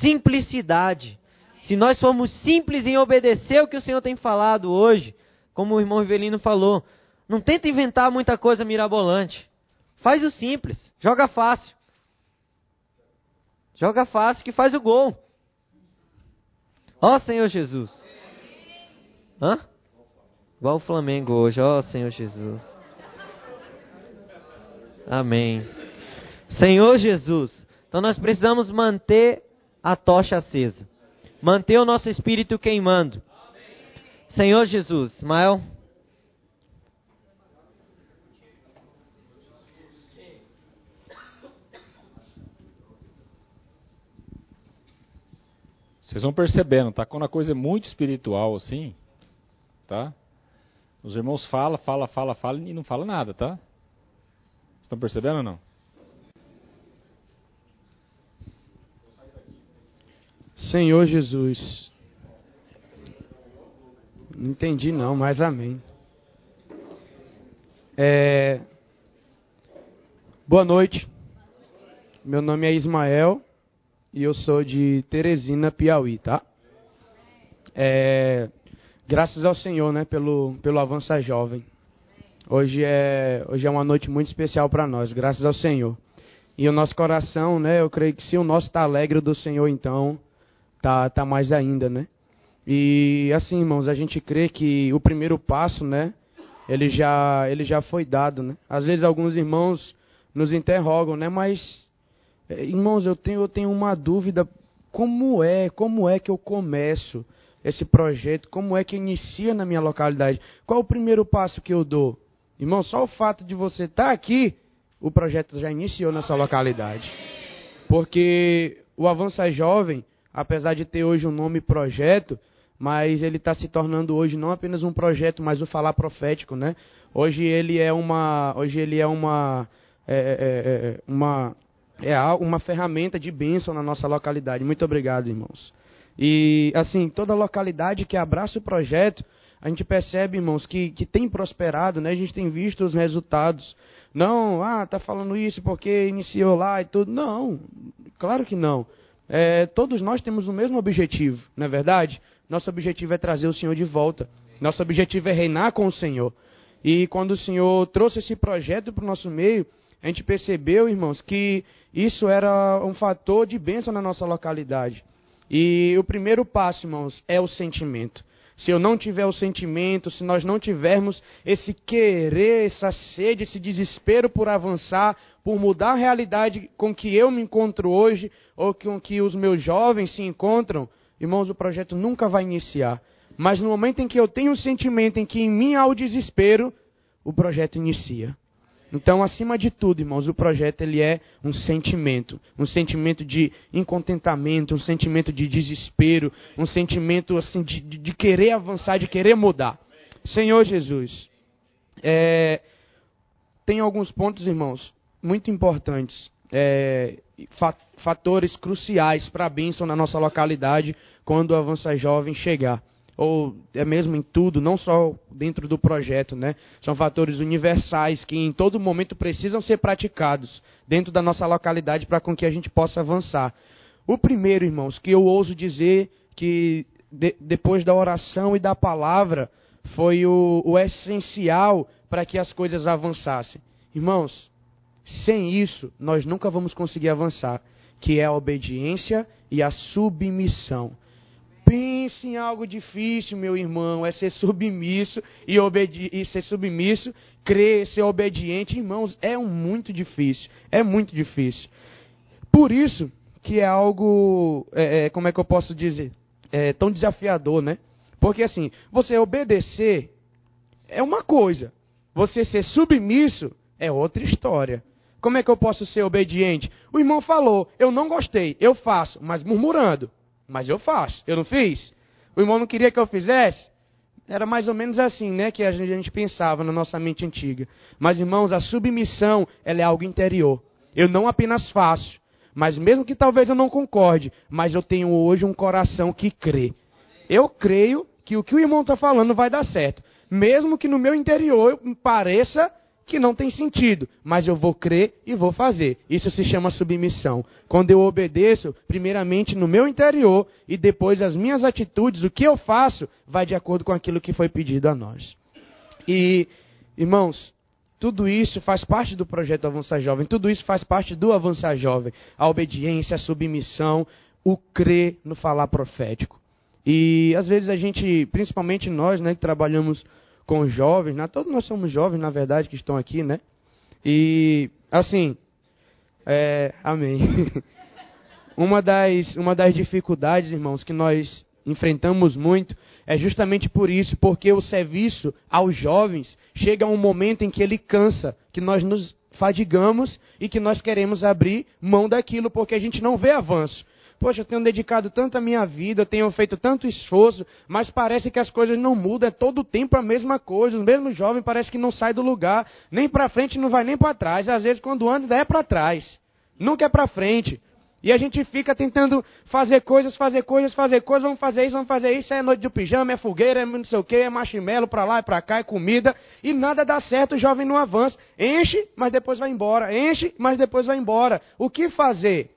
Simplicidade. Se nós formos simples em obedecer o que o Senhor tem falado hoje, como o irmão Rivelino falou, não tenta inventar muita coisa mirabolante. Faz o simples, joga fácil. Joga fácil que faz o gol. Ó Senhor Jesus. Hã? Igual o Flamengo hoje, ó Senhor Jesus. Amém. Senhor Jesus, então nós precisamos manter a tocha acesa, manter o nosso espírito queimando. Senhor Jesus, Ismael. Vocês vão percebendo, tá? Quando a coisa é muito espiritual assim, tá? Os irmãos falam, falam, falam, falam e não falam nada, tá? Estão percebendo ou não? Senhor Jesus. Não entendi não, mas amém. É... Boa noite. Meu nome é Ismael e eu sou de Teresina, Piauí, tá? É... Graças ao Senhor, né, pelo, pelo Avança Jovem. Hoje é, hoje é uma noite muito especial para nós, graças ao Senhor. E o nosso coração, né, eu creio que se o nosso está alegre do Senhor, então tá, tá mais ainda, né? E assim, irmãos, a gente crê que o primeiro passo, né, ele já, ele já foi dado, né? Às vezes alguns irmãos nos interrogam, né, mas eh, irmãos, eu tenho, eu tenho uma dúvida, como é, como é que eu começo esse projeto, como é que inicia na minha localidade? Qual o primeiro passo que eu dou? Irmão, só o fato de você estar tá aqui, o projeto já iniciou nessa localidade. Porque o Avança Jovem, apesar de ter hoje um nome projeto, mas ele está se tornando hoje não apenas um projeto, mas o falar profético, né? Hoje ele é uma, hoje ele é uma, é, é, é, é uma, é uma ferramenta de bênção na nossa localidade. Muito obrigado, irmãos. E assim, toda localidade que abraça o projeto a gente percebe, irmãos, que, que tem prosperado, né? A gente tem visto os resultados. Não, ah, tá falando isso porque iniciou lá e tudo. Não, claro que não. É, todos nós temos o mesmo objetivo, não é verdade? Nosso objetivo é trazer o Senhor de volta. Nosso objetivo é reinar com o Senhor. E quando o Senhor trouxe esse projeto para o nosso meio, a gente percebeu, irmãos, que isso era um fator de bênção na nossa localidade. E o primeiro passo, irmãos, é o sentimento. Se eu não tiver o sentimento, se nós não tivermos esse querer, essa sede, esse desespero por avançar, por mudar a realidade com que eu me encontro hoje, ou com que os meus jovens se encontram, irmãos, o projeto nunca vai iniciar. Mas no momento em que eu tenho o sentimento em que em mim há o desespero, o projeto inicia. Então, acima de tudo, irmãos, o projeto ele é um sentimento, um sentimento de incontentamento, um sentimento de desespero, um sentimento assim de, de querer avançar, de querer mudar. Senhor Jesus, é, tem alguns pontos, irmãos, muito importantes, é, fatores cruciais para a bênção na nossa localidade quando o Avança Jovem chegar ou é mesmo em tudo, não só dentro do projeto, né? São fatores universais que em todo momento precisam ser praticados dentro da nossa localidade para com que a gente possa avançar. O primeiro, irmãos, que eu ouso dizer que de, depois da oração e da palavra foi o, o essencial para que as coisas avançassem. Irmãos, sem isso nós nunca vamos conseguir avançar, que é a obediência e a submissão pense em algo difícil, meu irmão, é ser submisso e, e ser submisso, crer, ser obediente, irmãos, é um muito difícil, é muito difícil. Por isso que é algo, é, é, como é que eu posso dizer, é tão desafiador, né? Porque assim, você obedecer é uma coisa, você ser submisso é outra história. Como é que eu posso ser obediente? O irmão falou, eu não gostei, eu faço, mas murmurando. Mas eu faço. Eu não fiz? O irmão não queria que eu fizesse? Era mais ou menos assim, né, que a gente pensava na nossa mente antiga. Mas, irmãos, a submissão, ela é algo interior. Eu não apenas faço, mas mesmo que talvez eu não concorde, mas eu tenho hoje um coração que crê. Eu creio que o que o irmão está falando vai dar certo. Mesmo que no meu interior pareça que não tem sentido, mas eu vou crer e vou fazer. Isso se chama submissão. Quando eu obedeço, primeiramente no meu interior e depois as minhas atitudes, o que eu faço, vai de acordo com aquilo que foi pedido a nós. E, irmãos, tudo isso faz parte do projeto Avançar Jovem, tudo isso faz parte do Avançar Jovem. A obediência, a submissão, o crer no falar profético. E às vezes a gente, principalmente nós, né, que trabalhamos com jovens, né? todos nós somos jovens, na verdade, que estão aqui, né? E, assim, é, amém. uma, das, uma das dificuldades, irmãos, que nós enfrentamos muito é justamente por isso, porque o serviço aos jovens chega a um momento em que ele cansa, que nós nos fadigamos e que nós queremos abrir mão daquilo porque a gente não vê avanço. Poxa, eu tenho dedicado tanto a minha vida, eu tenho feito tanto esforço, mas parece que as coisas não mudam, é todo o tempo a mesma coisa. O mesmo jovem parece que não sai do lugar, nem para frente, não vai nem para trás. Às vezes, quando anda, é para trás, nunca é para frente. E a gente fica tentando fazer coisas, fazer coisas, fazer coisas, vamos fazer isso, vamos fazer isso, é noite do pijama, é fogueira, é não sei o que, é marshmallow para lá e para cá, é comida, e nada dá certo, o jovem não avança. Enche, mas depois vai embora. Enche, mas depois vai embora. O que fazer?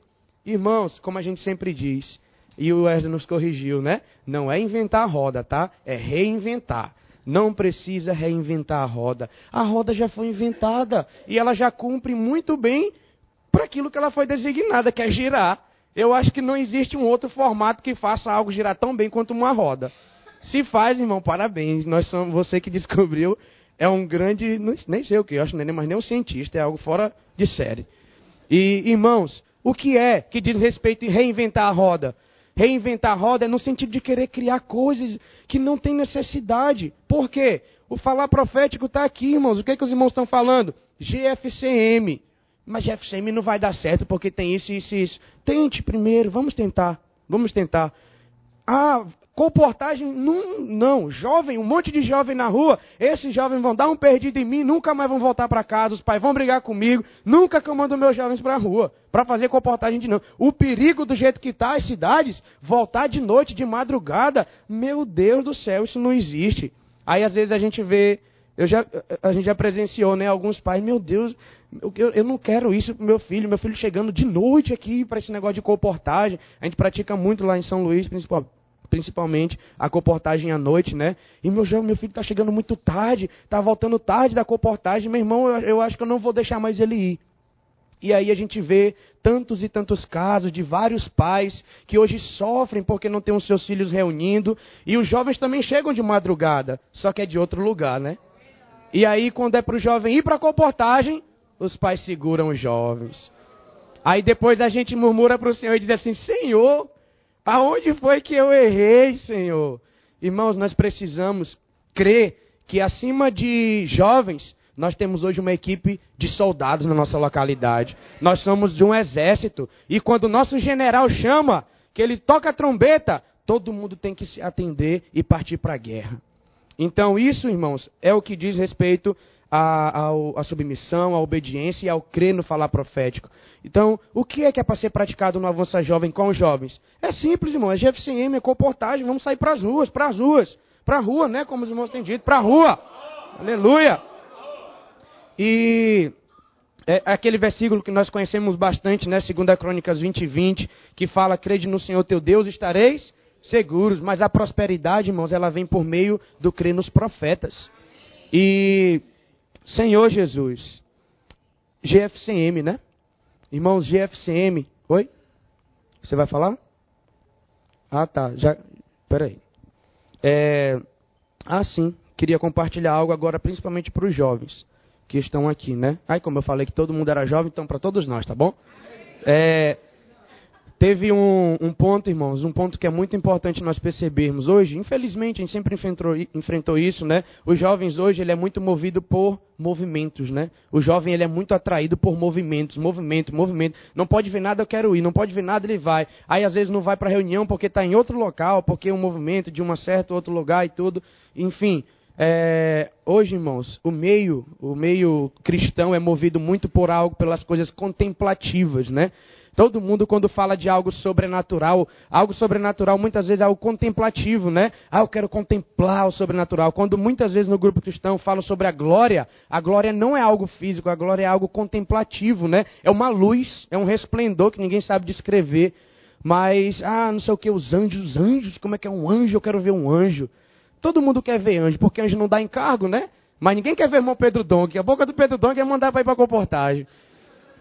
Irmãos, como a gente sempre diz, e o Wesley nos corrigiu, né? Não é inventar a roda, tá? É reinventar. Não precisa reinventar a roda. A roda já foi inventada e ela já cumpre muito bem para aquilo que ela foi designada, que é girar. Eu acho que não existe um outro formato que faça algo girar tão bem quanto uma roda. Se faz, irmão, parabéns. Nós somos você que descobriu. É um grande, nem sei o que, eu acho que nem, mas nem um cientista, é algo fora de série. E, irmãos, o que é que diz respeito em reinventar a roda? Reinventar a roda é no sentido de querer criar coisas que não tem necessidade. Por quê? O falar profético está aqui, irmãos. O que, é que os irmãos estão falando? GFCM. Mas GFCM não vai dar certo porque tem isso, isso e isso. Tente primeiro, vamos tentar. Vamos tentar. Ah, Comportagem, não, não. Jovem, um monte de jovem na rua. Esses jovens vão dar um perdido em mim, nunca mais vão voltar para casa. Os pais vão brigar comigo. Nunca que eu mando meus jovens para a rua para fazer comportagem de não. O perigo do jeito que está as cidades, voltar de noite, de madrugada. Meu Deus do céu, isso não existe. Aí às vezes a gente vê Eu já, a gente já presenciou, né? Alguns pais, meu Deus, eu, eu não quero isso pro meu filho. Meu filho chegando de noite aqui para esse negócio de comportagem. A gente pratica muito lá em São Luís, principal, principalmente a comportagem à noite, né? E meu, meu filho está chegando muito tarde, está voltando tarde da comportagem. Meu irmão, eu, eu acho que eu não vou deixar mais ele ir. E aí a gente vê tantos e tantos casos de vários pais que hoje sofrem porque não têm os seus filhos reunindo. E os jovens também chegam de madrugada, só que é de outro lugar, né? E aí, quando é para o jovem ir para a comportagem, os pais seguram os jovens. Aí depois a gente murmura para o Senhor e diz assim: Senhor, aonde foi que eu errei, Senhor? Irmãos, nós precisamos crer que acima de jovens nós temos hoje uma equipe de soldados na nossa localidade. Nós somos de um exército. E quando o nosso general chama, que ele toca a trombeta, todo mundo tem que se atender e partir para a guerra. Então, isso, irmãos, é o que diz respeito à, submissão, à obediência e ao crer no falar profético. Então, o que é que é para ser praticado no Avança Jovem com os jovens? É simples, irmão. É GFCM, é comportagem. Vamos sair para as ruas, para as ruas. Para a rua, né? Como os irmãos têm dito. Para a rua. Aleluia. E é aquele versículo que nós conhecemos bastante, né? 2 Crônicas 20 e 20, que fala: Crede no Senhor teu Deus, estareis seguros. Mas a prosperidade, irmãos, ela vem por meio do crer nos profetas. E, Senhor Jesus, GFCM, né? Irmãos, GFCM. Oi? Você vai falar? Ah, tá. Já. Peraí. É... Ah, sim. Queria compartilhar algo agora, principalmente para os jovens que estão aqui, né? Aí, como eu falei que todo mundo era jovem, então para todos nós, tá bom? É, teve um, um, ponto, irmãos, um ponto que é muito importante nós percebermos hoje. Infelizmente, a gente sempre enfrentou, enfrentou isso, né? Os jovens hoje ele é muito movido por movimentos, né? O jovem ele é muito atraído por movimentos, movimento, movimento. Não pode ver nada, eu quero ir. Não pode ver nada, ele vai. Aí às vezes não vai para reunião porque está em outro local, porque é um movimento de uma certa outro lugar e tudo. Enfim, é, hoje, irmãos, o meio, o meio cristão é movido muito por algo, pelas coisas contemplativas, né? Todo mundo, quando fala de algo sobrenatural, algo sobrenatural muitas vezes é algo contemplativo, né? Ah, eu quero contemplar o sobrenatural. Quando muitas vezes no grupo cristão falam sobre a glória, a glória não é algo físico, a glória é algo contemplativo, né? É uma luz, é um resplendor que ninguém sabe descrever. Mas, ah, não sei o que, os anjos, os anjos, como é que é um anjo? Eu quero ver um anjo. Todo mundo quer ver anjo, porque anjo não dá encargo, né? Mas ninguém quer ver irmão Pedro Dong. A boca do Pedro Dong é mandar para ir para a comportagem.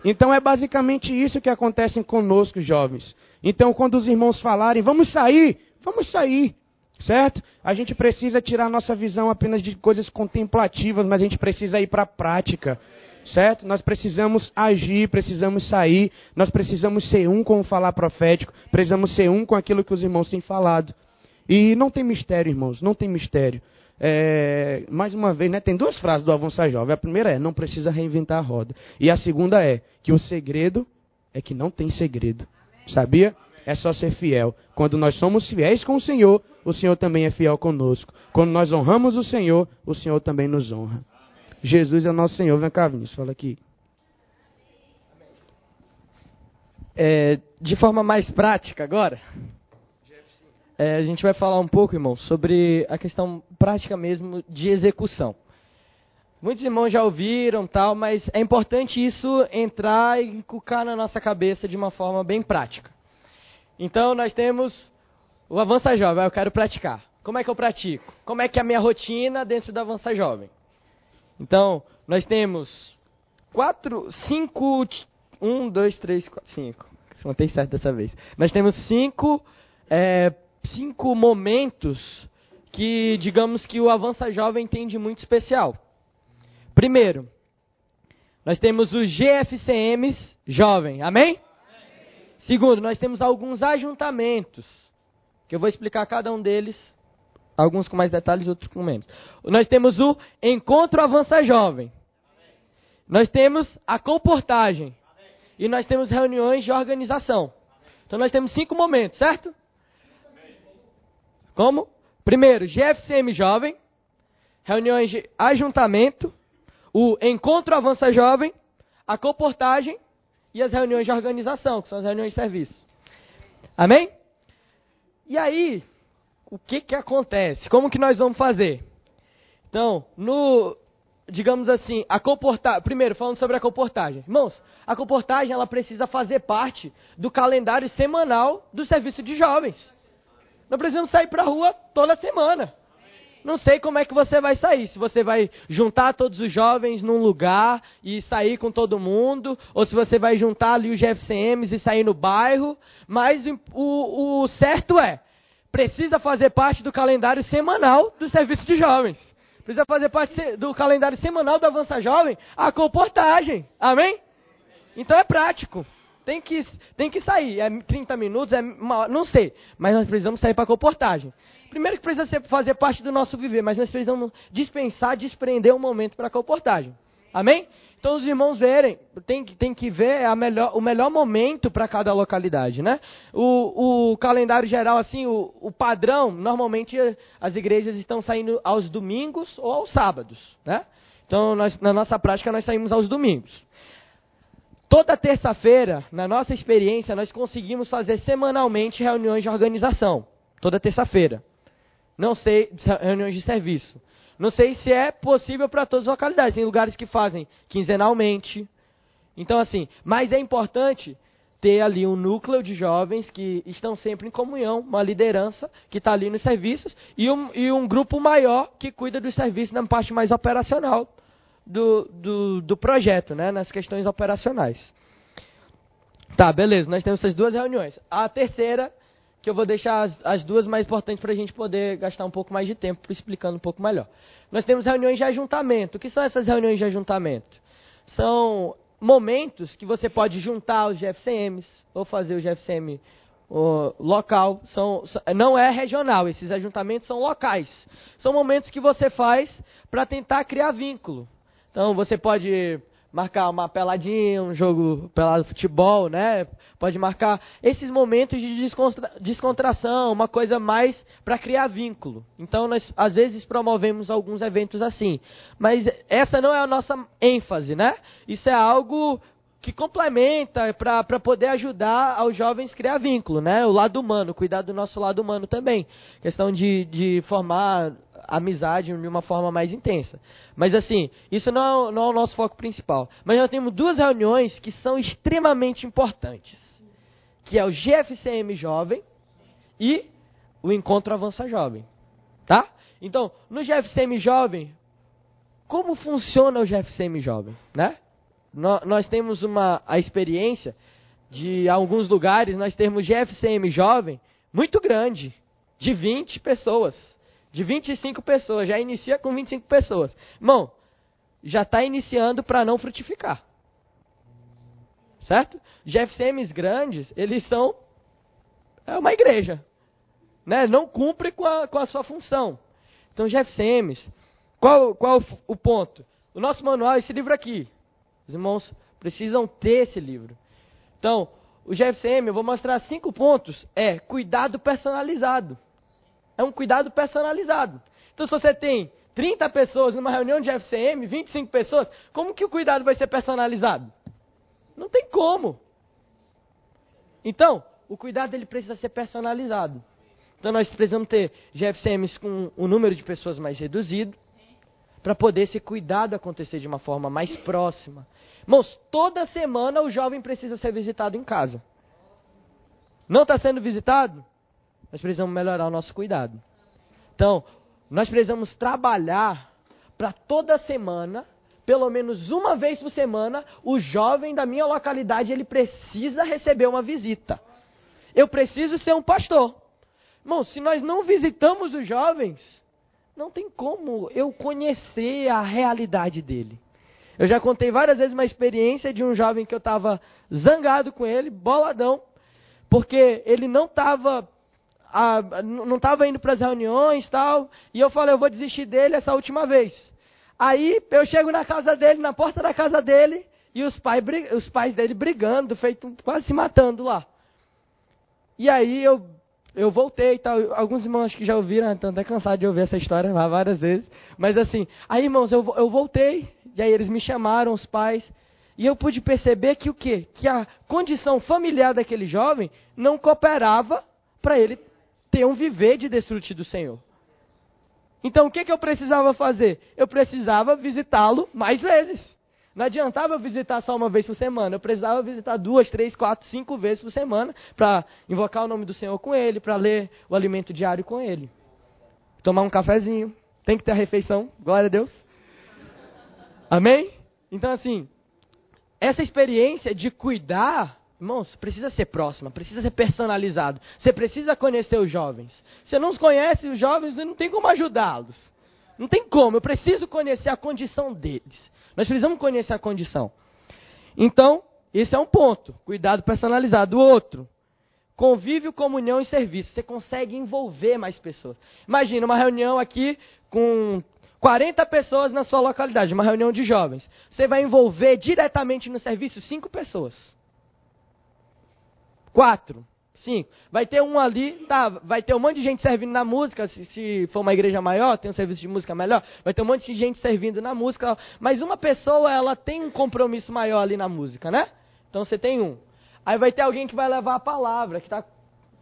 Então é basicamente isso que acontece conosco, jovens. Então, quando os irmãos falarem, vamos sair, vamos sair, certo? A gente precisa tirar nossa visão apenas de coisas contemplativas, mas a gente precisa ir para a prática, certo? Nós precisamos agir, precisamos sair, nós precisamos ser um com o falar profético, precisamos ser um com aquilo que os irmãos têm falado. E não tem mistério, irmãos, não tem mistério. É, mais uma vez, né, tem duas frases do Avançar Jovem. A primeira é, não precisa reinventar a roda. E a segunda é, que o segredo é que não tem segredo. Sabia? É só ser fiel. Quando nós somos fiéis com o Senhor, o Senhor também é fiel conosco. Quando nós honramos o Senhor, o Senhor também nos honra. Jesus é nosso Senhor. Vem cá, Vinícius, fala aqui. É, de forma mais prática agora, é, a gente vai falar um pouco, irmão, sobre a questão prática mesmo de execução. Muitos irmãos já ouviram tal, mas é importante isso entrar e encucar na nossa cabeça de uma forma bem prática. Então nós temos o Avança Jovem, eu quero praticar. Como é que eu pratico? Como é que é a minha rotina dentro do Avança Jovem? Então, nós temos quatro, cinco, um, dois, três, quatro, cinco. Não tem certo dessa vez. Nós temos cinco é, cinco momentos que, digamos que o Avança Jovem tem de muito especial. Primeiro, nós temos os GFCMs jovem, amém? amém? Segundo, nós temos alguns ajuntamentos, que eu vou explicar cada um deles, alguns com mais detalhes, outros com menos. Nós temos o Encontro Avança Jovem. Amém. Nós temos a comportagem. Amém. E nós temos reuniões de organização. Então nós temos cinco momentos, certo? Como? Primeiro, GFCM Jovem, reuniões de ajuntamento, o Encontro Avança Jovem, a comportagem e as reuniões de organização, que são as reuniões de serviço. Amém? E aí, o que que acontece? Como que nós vamos fazer? Então, no, digamos assim, a comportar, primeiro falando sobre a comportagem. Irmãos, a comportagem ela precisa fazer parte do calendário semanal do serviço de jovens. Nós precisamos sair para a rua toda semana. Não sei como é que você vai sair. Se você vai juntar todos os jovens num lugar e sair com todo mundo, ou se você vai juntar ali os GFCMs e sair no bairro. Mas o, o certo é, precisa fazer parte do calendário semanal do serviço de jovens. Precisa fazer parte do calendário semanal do Avança Jovem a comportagem. Amém? Então é prático. Tem que, tem que sair. É 30 minutos, é uma, não sei. Mas nós precisamos sair para a comportagem. Primeiro que precisa ser, fazer parte do nosso viver, mas nós precisamos dispensar, desprender um momento para a comportagem. Amém? Então os irmãos verem, tem, tem que ver melhor, o melhor momento para cada localidade, né? O, o, calendário geral, assim, o, o, padrão, normalmente as igrejas estão saindo aos domingos ou aos sábados, né? Então nós, na nossa prática nós saímos aos domingos. Toda terça-feira, na nossa experiência, nós conseguimos fazer semanalmente reuniões de organização. Toda terça-feira. Não sei, reuniões de serviço. Não sei se é possível para todas as localidades. Tem lugares que fazem quinzenalmente. Então, assim, mas é importante ter ali um núcleo de jovens que estão sempre em comunhão, uma liderança que está ali nos serviços e um, e um grupo maior que cuida dos serviços na parte mais operacional do, do, do projeto, né, nas questões operacionais. Tá, beleza, nós temos essas duas reuniões. A terceira, que eu vou deixar as, as duas mais importantes para a gente poder gastar um pouco mais de tempo explicando um pouco melhor. Nós temos reuniões de ajuntamento. O que são essas reuniões de ajuntamento? São momentos que você pode juntar os GFCMs, ou fazer o GFCM o, local, são, não é regional, esses ajuntamentos são locais. São momentos que você faz para tentar criar vínculo. Então você pode marcar uma peladinha, um jogo pelado futebol, né? Pode marcar esses momentos de descontra descontração, uma coisa mais para criar vínculo. Então nós às vezes promovemos alguns eventos assim, mas essa não é a nossa ênfase, né? Isso é algo que complementa para poder ajudar aos jovens a criar vínculo, né? O lado humano, cuidar do nosso lado humano também. Questão de, de formar amizade de uma forma mais intensa. Mas assim, isso não é, não é o nosso foco principal. Mas nós temos duas reuniões que são extremamente importantes. Que é o GFCM Jovem e o Encontro Avança Jovem. Tá? Então, no GFCM Jovem, como funciona o GFCM Jovem? Né? nós temos uma, a experiência de alguns lugares nós temos GFCM Jovem muito grande, de 20 pessoas de 25 pessoas, já inicia com 25 pessoas. Irmão, já está iniciando para não frutificar. Certo? GFCMs grandes, eles são é uma igreja. Né? Não cumpre com a, com a sua função. Então, GFCMs, qual, qual o ponto? O nosso manual é esse livro aqui. Os irmãos precisam ter esse livro. Então, o GFCM, eu vou mostrar cinco pontos. É cuidado personalizado é um cuidado personalizado. Então, se você tem 30 pessoas numa reunião de FCM, 25 pessoas, como que o cuidado vai ser personalizado? Não tem como. Então, o cuidado ele precisa ser personalizado. Então, nós precisamos ter GFCMs com um número de pessoas mais reduzido, para poder esse cuidado acontecer de uma forma mais próxima. Irmãos, toda semana o jovem precisa ser visitado em casa. Não está sendo visitado? Nós precisamos melhorar o nosso cuidado. Então, nós precisamos trabalhar para toda semana, pelo menos uma vez por semana, o jovem da minha localidade ele precisa receber uma visita. Eu preciso ser um pastor. Irmão, se nós não visitamos os jovens, não tem como eu conhecer a realidade dele. Eu já contei várias vezes uma experiência de um jovem que eu estava zangado com ele, boladão, porque ele não estava a, não estava indo para as reuniões tal, e eu falei, eu vou desistir dele essa última vez. Aí eu chego na casa dele, na porta da casa dele, e os, pai, os pais dele brigando, feito, quase se matando lá. E aí eu, eu voltei e tal. Alguns irmãos acho que já ouviram, estão até cansados de ouvir essa história várias vezes. Mas assim, aí irmãos, eu, eu voltei, e aí eles me chamaram, os pais, e eu pude perceber que o quê? Que a condição familiar daquele jovem não cooperava para ele um viver de desfrute do Senhor. Então o que, que eu precisava fazer? Eu precisava visitá-lo mais vezes. Não adiantava eu visitar só uma vez por semana. Eu precisava visitar duas, três, quatro, cinco vezes por semana para invocar o nome do Senhor com ele, para ler o alimento diário com ele. Tomar um cafezinho. Tem que ter a refeição. Glória a Deus. Amém? Então, assim, essa experiência de cuidar, irmãos, precisa ser próxima, precisa ser personalizado. Você precisa conhecer os jovens. Você não conhece os jovens, não tem como ajudá-los. Não tem como, eu preciso conhecer a condição deles. Nós precisamos conhecer a condição. Então, esse é um ponto, cuidado personalizado. O outro, convívio, comunhão e serviço. Você consegue envolver mais pessoas. Imagina uma reunião aqui com 40 pessoas na sua localidade, uma reunião de jovens. Você vai envolver diretamente no serviço cinco pessoas. Quatro. Cinco. Vai ter um ali, tá, vai ter um monte de gente servindo na música, se, se, for uma igreja maior, tem um serviço de música melhor, vai ter um monte de gente servindo na música, mas uma pessoa, ela tem um compromisso maior ali na música, né? Então você tem um. Aí vai ter alguém que vai levar a palavra, que está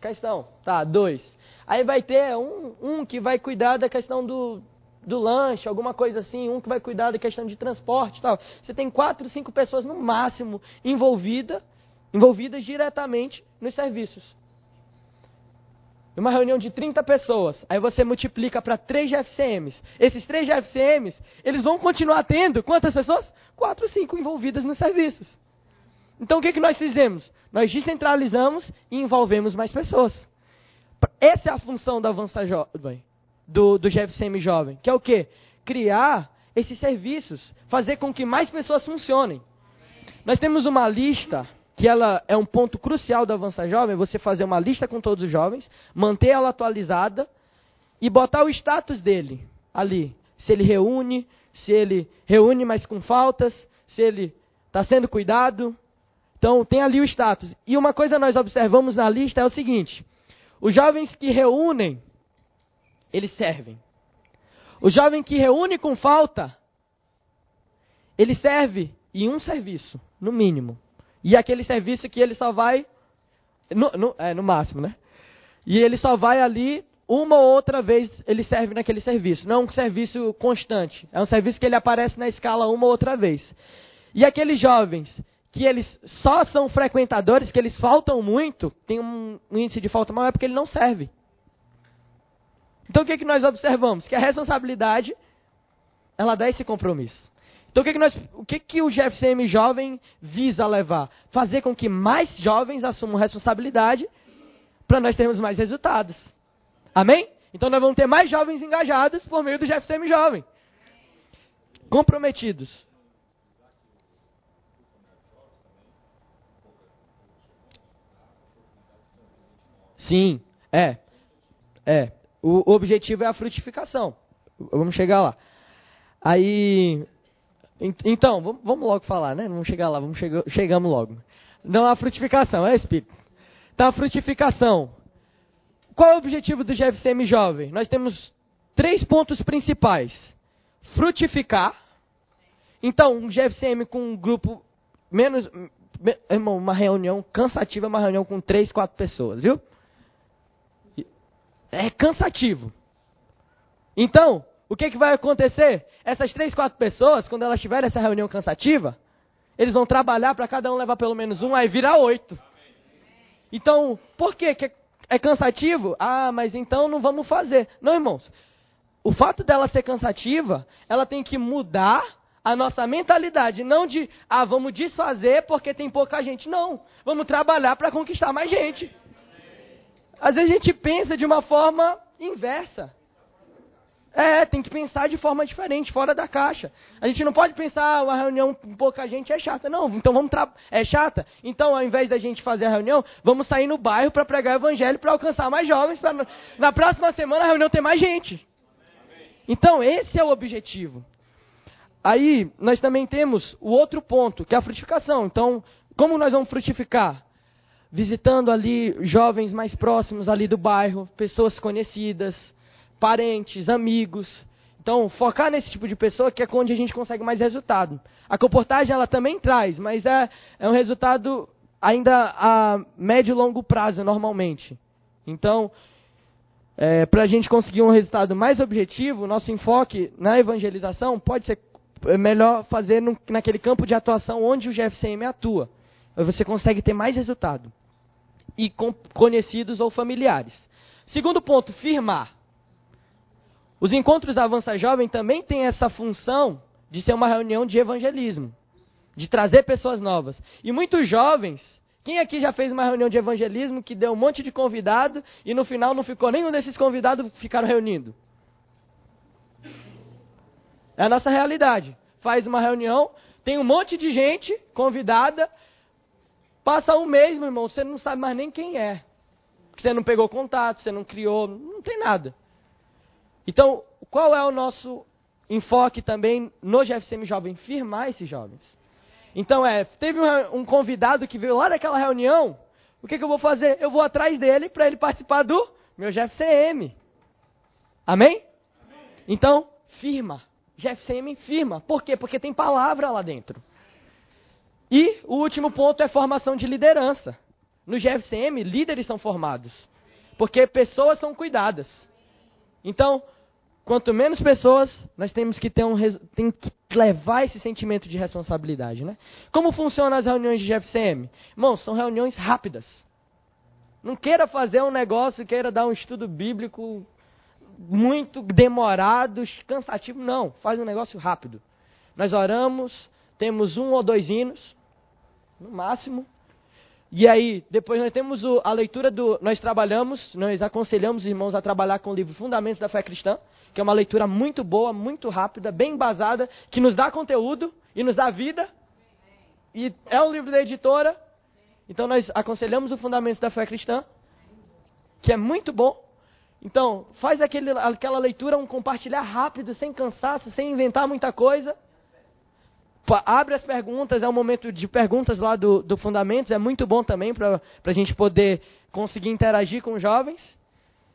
questão, tá, dois. Aí vai ter um, um que vai cuidar da questão do, do lanche, alguma coisa assim, um que vai cuidar da questão de transporte tal. Você tem quatro, cinco pessoas no máximo envolvida, envolvidas diretamente nos serviços. Uma reunião de 30 pessoas, aí você multiplica para três GFCMs. Esses três GFCMs, eles vão continuar tendo quantas pessoas? Quatro, cinco envolvidas nos serviços. Então o que, que nós fizemos? Nós descentralizamos e envolvemos mais pessoas. Essa é a função da Avança Jovem do, do GFCM Jovem, que é o quê? Criar esses serviços, fazer com que mais pessoas funcionem. Nós temos uma lista que ela é um ponto crucial do Avança Jovem, você fazer uma lista com todos os jovens, manter ela atualizada e botar o status dele ali. Se ele reúne, se ele reúne, mas com faltas, se ele está sendo cuidado. Então, tem ali o status. E uma coisa nós observamos na lista é o seguinte: os jovens que reúnem eles servem. O jovem que reúne com falta, ele serve em um serviço, no mínimo. E aquele serviço que ele só vai. No, no, é, no máximo, né? E ele só vai ali uma ou outra vez ele serve naquele serviço. Não é um serviço constante. É um serviço que ele aparece na escala uma ou outra vez. E aqueles jovens que eles só são frequentadores, que eles faltam muito, tem um índice de falta maior porque ele não serve. Então o que, é que nós observamos? Que a responsabilidade, ela dá esse compromisso. Então o que, é que, nós, o, que, é que o GFCM jovem visa levar? Fazer com que mais jovens assumam responsabilidade para nós termos mais resultados. Amém? Então nós vamos ter mais jovens engajados por meio do GFCM jovem. Comprometidos. Sim, é. É. O objetivo é a frutificação. Vamos chegar lá. Aí, então, vamos logo falar, né? Vamos chegar lá, vamos chegar, chegamos logo. Não a frutificação, é Espírito. Então, a frutificação. Qual é o objetivo do GFCM Jovem? Nós temos três pontos principais. Frutificar. Então, um GFCM com um grupo menos... Irmão, uma reunião cansativa, uma reunião com três, quatro pessoas, viu? é cansativo. Então, o que, que vai acontecer? Essas três, quatro pessoas, quando elas tiverem essa reunião cansativa, eles vão trabalhar para cada um levar pelo menos um, aí vira oito. Então, por que, que é cansativo? Ah, mas então não vamos fazer. Não, irmãos. O fato dela ser cansativa, ela tem que mudar a nossa mentalidade. Não de, ah, vamos desfazer porque tem pouca gente. Não. Vamos trabalhar para conquistar mais gente. Às vezes a gente pensa de uma forma inversa. É, tem que pensar de forma diferente, fora da caixa. A gente não pode pensar ah, uma reunião com pouca gente é chata. Não, então vamos é chata. Então, ao invés da gente fazer a reunião, vamos sair no bairro para pregar o evangelho para alcançar mais jovens. Pra, na próxima semana a reunião ter mais gente. Então, esse é o objetivo. Aí, nós também temos o outro ponto, que é a frutificação. Então, como nós vamos frutificar? visitando ali jovens mais próximos ali do bairro, pessoas conhecidas, parentes, amigos. Então, focar nesse tipo de pessoa que é onde a gente consegue mais resultado. A comportagem ela também traz, mas é, é um resultado ainda a médio e longo prazo, normalmente. Então, é, para a gente conseguir um resultado mais objetivo, nosso enfoque na evangelização pode ser é melhor fazer no, naquele campo de atuação onde o GFCM atua. Você consegue ter mais resultado. E com conhecidos ou familiares. Segundo ponto, firmar. Os encontros da Avança Jovem também têm essa função de ser uma reunião de evangelismo, de trazer pessoas novas. E muitos jovens, quem aqui já fez uma reunião de evangelismo que deu um monte de convidado e no final não ficou nenhum desses convidados ficaram reunindo? É a nossa realidade. Faz uma reunião, tem um monte de gente convidada, passa um mês, meu irmão, você não sabe mais nem quem é. Você não pegou contato, você não criou, não tem nada. Então, qual é o nosso enfoque também no GFCM Jovem? Firmar esses jovens. Então, é, teve um, um convidado que veio lá daquela reunião, o que, que eu vou fazer? Eu vou atrás dele para ele participar do meu GFCM. Amém? Amém? Então, firma. GFCM firma. Por quê? Porque tem palavra lá dentro. E o último ponto é formação de liderança. No GFCM, líderes são formados. Porque pessoas são cuidadas. Então, quanto menos pessoas, nós temos que ter um tem que levar esse sentimento de responsabilidade, né? Como funcionam as reuniões de GFCM? Irmãos, são reuniões rápidas. Não queira fazer um negócio, queira dar um estudo bíblico muito demorado, cansativo, não. Faz um negócio rápido. Nós oramos, temos um ou dois hinos, no máximo. E aí, depois nós temos o, a leitura do. Nós trabalhamos, nós aconselhamos os irmãos a trabalhar com o livro Fundamentos da Fé Cristã que é uma leitura muito boa, muito rápida, bem embasada, que nos dá conteúdo e nos dá vida. E é um livro da editora. Então nós aconselhamos o Fundamentos da Fé Cristã, que é muito bom. Então, faz aquele, aquela leitura, um compartilhar rápido, sem cansaço, sem inventar muita coisa. Abre as perguntas, é um momento de perguntas lá do, do Fundamentos, é muito bom também para a gente poder conseguir interagir com os jovens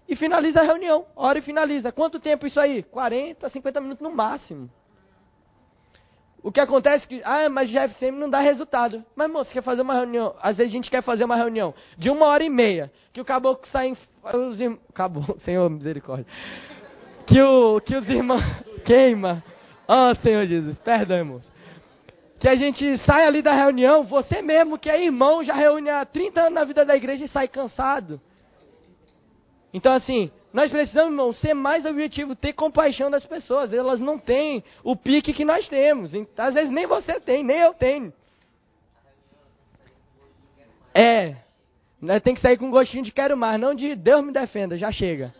e finaliza a reunião. Hora e finaliza. Quanto tempo isso aí? 40, 50 minutos no máximo. O que acontece é que, ah, mas GFCM não dá resultado. Mas, moço, quer fazer uma reunião? Às vezes a gente quer fazer uma reunião de uma hora e meia, que o caboclo sai em... Acabou, Senhor, misericórdia. Que, o, que os irmãos... Queima. Oh, Senhor Jesus, perdão, irmãos. Que a gente sai ali da reunião, você mesmo, que é irmão, já reúne há 30 anos na vida da igreja e sai cansado. Então, assim, nós precisamos, irmão, ser mais objetivo, ter compaixão das pessoas. Elas não têm o pique que nós temos. Às vezes nem você tem, nem eu tenho. É. Tem que sair com um gostinho de quero mais, não de Deus me defenda, já chega.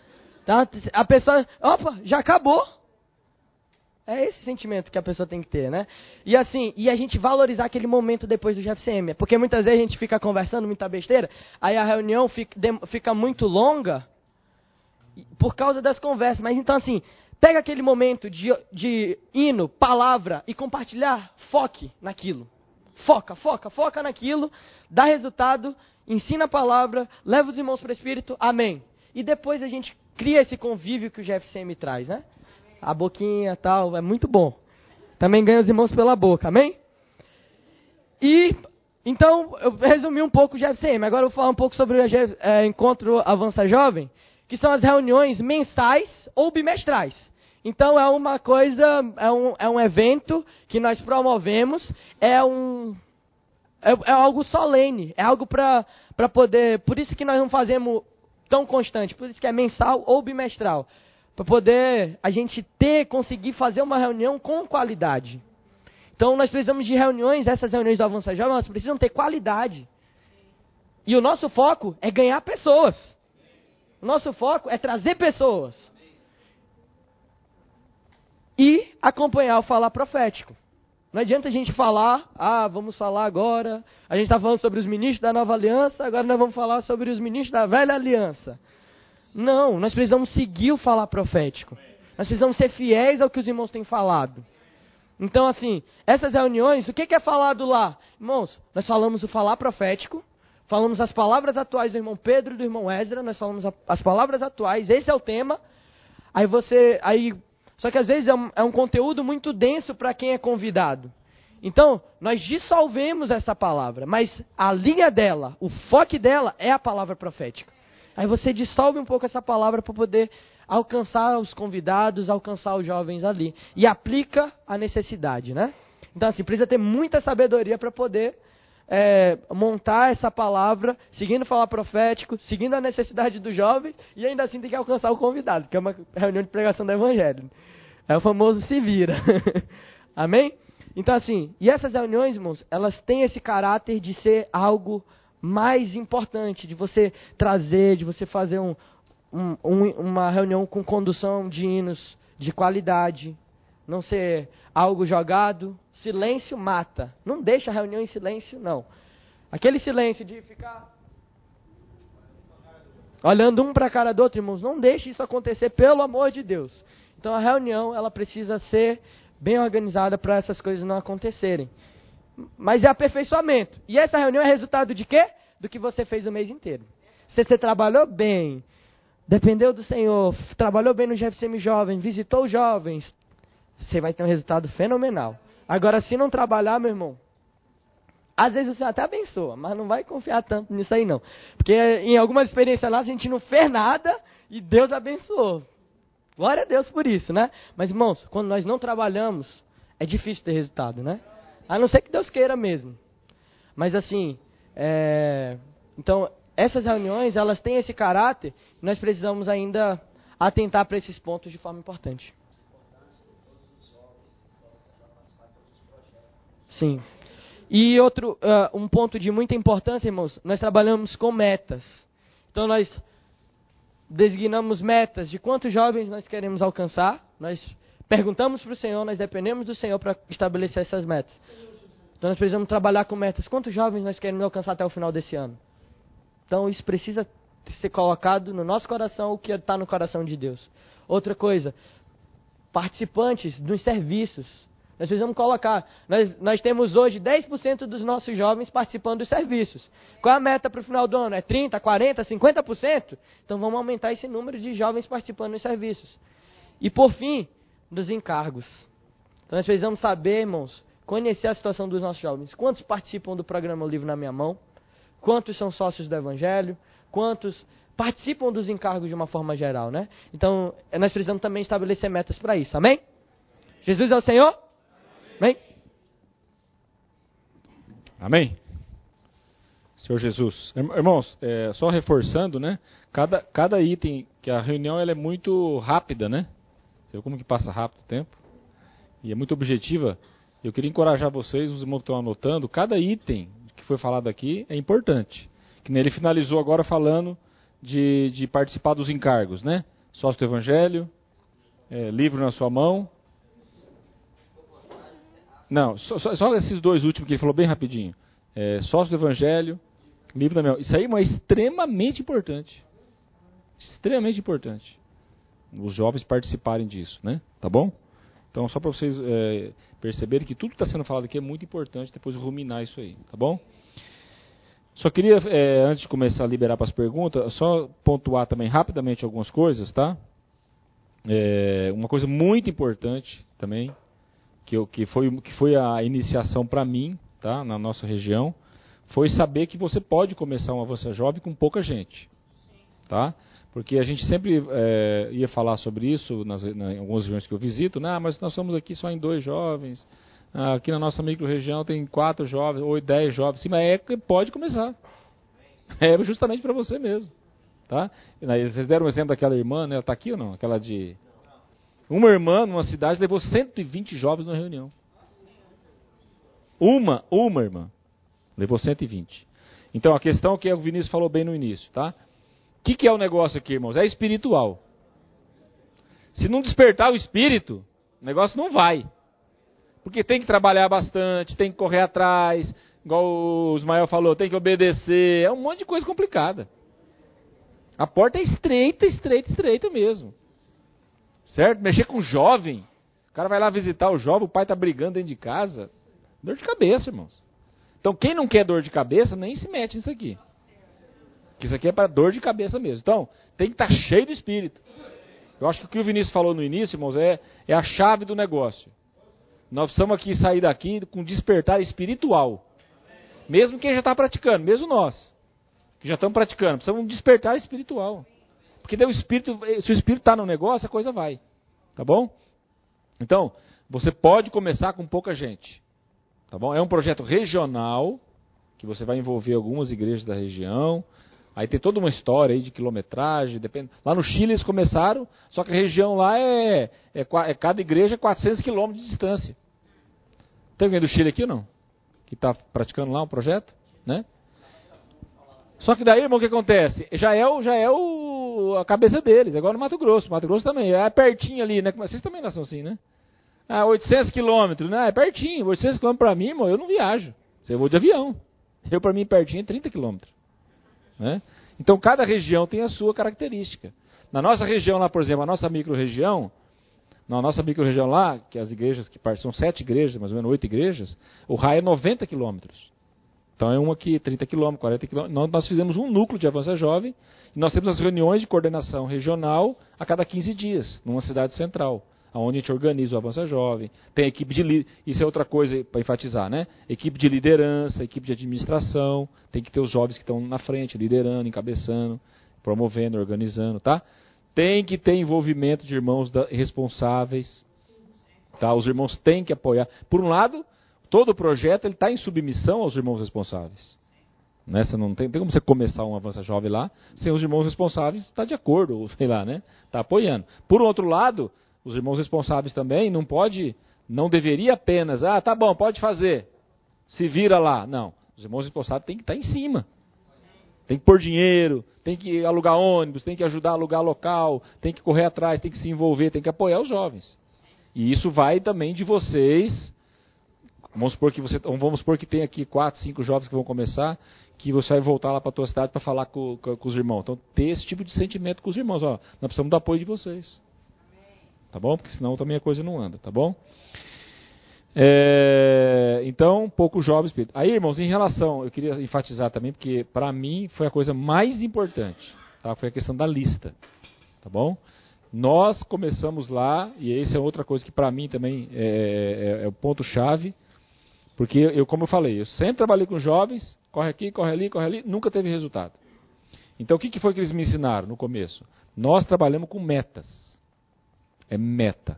Tá? A pessoa, opa, já acabou. É esse sentimento que a pessoa tem que ter, né? E assim, e a gente valorizar aquele momento depois do GFCM. Porque muitas vezes a gente fica conversando muita besteira, aí a reunião fica, fica muito longa, por causa das conversas. Mas então, assim, pega aquele momento de, de hino, palavra e compartilhar, foque naquilo. Foca, foca, foca naquilo, dá resultado, ensina a palavra, leva os irmãos para o Espírito, amém. E depois a gente cria esse convívio que o GFCM traz, né? A boquinha tal, é muito bom. Também ganha os irmãos pela boca, amém? E, então, eu resumi um pouco o GFCM, agora eu vou falar um pouco sobre o é, Encontro Avança Jovem que são as reuniões mensais ou bimestrais. Então é uma coisa, é um, é um evento que nós promovemos, é um é, é algo solene, é algo para poder, por isso que nós não fazemos tão constante, por isso que é mensal ou bimestral, para poder a gente ter, conseguir fazer uma reunião com qualidade. Então nós precisamos de reuniões, essas reuniões do Avança Jovem, elas precisam ter qualidade. E o nosso foco é ganhar pessoas. O nosso foco é trazer pessoas. E acompanhar o falar profético. Não adianta a gente falar, ah, vamos falar agora. A gente está falando sobre os ministros da nova aliança, agora nós vamos falar sobre os ministros da velha aliança. Não, nós precisamos seguir o falar profético. Nós precisamos ser fiéis ao que os irmãos têm falado. Então, assim, essas reuniões, o que é falado lá? Irmãos, nós falamos o falar profético, falamos as palavras atuais do irmão Pedro e do irmão Ezra, nós falamos as palavras atuais, esse é o tema. Aí você, aí, só que às vezes é um, é um conteúdo muito denso para quem é convidado. Então, nós dissolvemos essa palavra, mas a linha dela, o foco dela é a palavra profética. Aí você dissolve um pouco essa palavra para poder alcançar os convidados, alcançar os jovens ali. E aplica a necessidade, né? Então, assim, precisa ter muita sabedoria para poder é, montar essa palavra, seguindo falar profético, seguindo a necessidade do jovem, e ainda assim tem que alcançar o convidado, que é uma reunião de pregação do Evangelho. É o famoso se vira. Amém? Então, assim, e essas reuniões, irmãos, elas têm esse caráter de ser algo mais importante, de você trazer, de você fazer um, um, um, uma reunião com condução de hinos de qualidade, não ser algo jogado. Silêncio mata. Não deixa a reunião em silêncio, não. Aquele silêncio de ficar olhando um para a cara do outro, irmãos, não deixe isso acontecer, pelo amor de Deus. Então a reunião, ela precisa ser bem organizada para essas coisas não acontecerem. Mas é aperfeiçoamento. E essa reunião é resultado de quê? Do que você fez o mês inteiro. Se você trabalhou bem, dependeu do Senhor, trabalhou bem no GFCM Jovem, visitou os jovens, você vai ter um resultado fenomenal. Agora, se não trabalhar, meu irmão, às vezes você até abençoa, mas não vai confiar tanto nisso aí não. Porque em algumas experiências lá a gente não fez nada e Deus abençoou. Glória a Deus por isso, né? Mas irmãos, quando nós não trabalhamos, é difícil ter resultado, né? A não ser que Deus queira mesmo. Mas assim, é... então essas reuniões elas têm esse caráter. E nós precisamos ainda atentar para esses pontos de forma importante. Sim. E outro, uh, um ponto de muita importância, irmãos, nós trabalhamos com metas. Então nós designamos metas de quantos jovens nós queremos alcançar. Nós perguntamos para o Senhor, nós dependemos do Senhor para estabelecer essas metas. Então nós precisamos trabalhar com metas. Quantos jovens nós queremos alcançar até o final desse ano? Então isso precisa ser colocado no nosso coração, o que está no coração de Deus. Outra coisa, participantes dos serviços. Nós precisamos colocar. Nós, nós temos hoje 10% dos nossos jovens participando dos serviços. Qual é a meta para o final do ano? É 30%, 40%, 50%? Então vamos aumentar esse número de jovens participando dos serviços. E por fim, dos encargos. Então nós precisamos saber, irmãos, conhecer a situação dos nossos jovens. Quantos participam do programa Livro na Minha Mão? Quantos são sócios do Evangelho? Quantos participam dos encargos de uma forma geral, né? Então, nós precisamos também estabelecer metas para isso, amém? Jesus é o Senhor? Amém? Amém? Senhor Jesus. Irmãos, é, só reforçando, né? Cada, cada item, que a reunião ela é muito rápida, né? Você viu como que passa rápido o tempo? E é muito objetiva. Eu queria encorajar vocês, os irmãos que estão anotando, cada item que foi falado aqui é importante. Que ele finalizou agora falando de, de participar dos encargos, né? Sócio do Evangelho, é, livro na sua mão, não, só, só, esses dois últimos que ele falou bem rapidinho. É, sócio do Evangelho, livro da minha. Isso aí é extremamente importante. Extremamente importante. Os jovens participarem disso, né? Tá bom? Então, só para vocês é, perceberem que tudo que está sendo falado aqui é muito importante, depois ruminar isso aí, tá bom? Só queria, é, antes de começar a liberar para as perguntas, só pontuar também rapidamente algumas coisas, tá? É, uma coisa muito importante também, que, eu, que, foi, que foi a iniciação para mim, tá, na nossa região, foi saber que você pode começar um Avança Jovem com pouca gente. Tá? Porque a gente sempre é, ia falar sobre isso nas, na, em algumas regiões que eu visito, né? Ah, mas nós estamos aqui só em dois jovens. Ah, aqui na nossa micro-região tem quatro jovens, ou dez jovens. Sim, mas é que pode começar. É justamente para você mesmo. Tá? Vocês deram um exemplo daquela irmã, né? Ela está aqui ou não? Aquela de uma irmã numa cidade levou 120 jovens na reunião. Uma, uma irmã. Levou 120. Então a questão que o Vinícius falou bem no início, tá? O que, que é o negócio aqui, irmãos? É espiritual. Se não despertar o espírito, o negócio não vai. Porque tem que trabalhar bastante, tem que correr atrás, igual o Ismael falou, tem que obedecer. É um monte de coisa complicada. A porta é estreita, estreita, estreita mesmo. Certo? Mexer com jovem. O cara vai lá visitar o jovem, o pai está brigando dentro de casa. Dor de cabeça, irmãos. Então, quem não quer dor de cabeça, nem se mete nisso aqui. Que isso aqui é para dor de cabeça mesmo. Então, tem que estar tá cheio do espírito. Eu acho que o que o Vinícius falou no início, irmãos, é, é a chave do negócio. Nós precisamos aqui sair daqui com despertar espiritual. Mesmo quem já está praticando, mesmo nós. que já estão praticando. Precisamos despertar espiritual. Porque daí o espírito, se o espírito está no negócio, a coisa vai. Tá bom? Então, você pode começar com pouca gente. Tá bom? É um projeto regional, que você vai envolver algumas igrejas da região. Aí tem toda uma história aí de quilometragem. Depende. Lá no Chile eles começaram, só que a região lá é, é, é cada igreja é 400 quilômetros de distância. Tem alguém do Chile aqui ou não? Que está praticando lá um projeto? Né? Só que daí, irmão, o que acontece? Já é, o, já é o, a cabeça deles. Agora no Mato Grosso. Mato Grosso também. É pertinho ali, né? Vocês também não são assim, né? Ah, 800 quilômetros, né? É pertinho. 800 quilômetros para mim, irmão, eu não viajo. Você vou de avião. Eu, para mim, pertinho é 30 quilômetros. Né? Então, cada região tem a sua característica. Na nossa região lá, por exemplo, a nossa micro-região, na nossa micro-região lá, que as igrejas que são sete igrejas, mais ou menos oito igrejas, o raio é 90 quilômetros. Então é uma aqui, 30 quilômetros, 40 quilômetros. Nós fizemos um núcleo de avança jovem e nós temos as reuniões de coordenação regional a cada 15 dias, numa cidade central onde a gente organiza o Avança Jovem, tem equipe de isso é outra coisa para enfatizar, né? Equipe de liderança, equipe de administração, tem que ter os jovens que estão na frente, liderando, encabeçando, promovendo, organizando, tá? Tem que ter envolvimento de irmãos da, responsáveis, tá? Os irmãos têm que apoiar. Por um lado, todo o projeto ele está em submissão aos irmãos responsáveis. Né? Você não tem, tem como você começar um Avança Jovem lá sem os irmãos responsáveis estar tá de acordo, ou sei lá, né? Está apoiando. Por outro lado, os irmãos responsáveis também, não pode, não deveria apenas, ah, tá bom, pode fazer, se vira lá. Não, os irmãos responsáveis têm que estar em cima. Tem que pôr dinheiro, tem que alugar ônibus, tem que ajudar a alugar local, tem que correr atrás, tem que se envolver, tem que apoiar os jovens. E isso vai também de vocês. Vamos supor que você, vamos supor que tem aqui quatro, cinco jovens que vão começar, que você vai voltar lá para a tua cidade para falar com, com, com, os irmãos. Então, ter esse tipo de sentimento com os irmãos. Ó, nós precisamos do apoio de vocês. Tá bom? Porque senão também a coisa não anda, tá bom? É, então, pouco jovem espírito. Aí, irmãos, em relação, eu queria enfatizar também, porque para mim foi a coisa mais importante, tá? foi a questão da lista. Tá bom? Nós começamos lá, e essa é outra coisa que para mim também é, é, é o ponto-chave, porque eu, como eu falei, eu sempre trabalhei com jovens, corre aqui, corre ali, corre ali, nunca teve resultado. Então, o que, que foi que eles me ensinaram no começo? Nós trabalhamos com metas. É meta.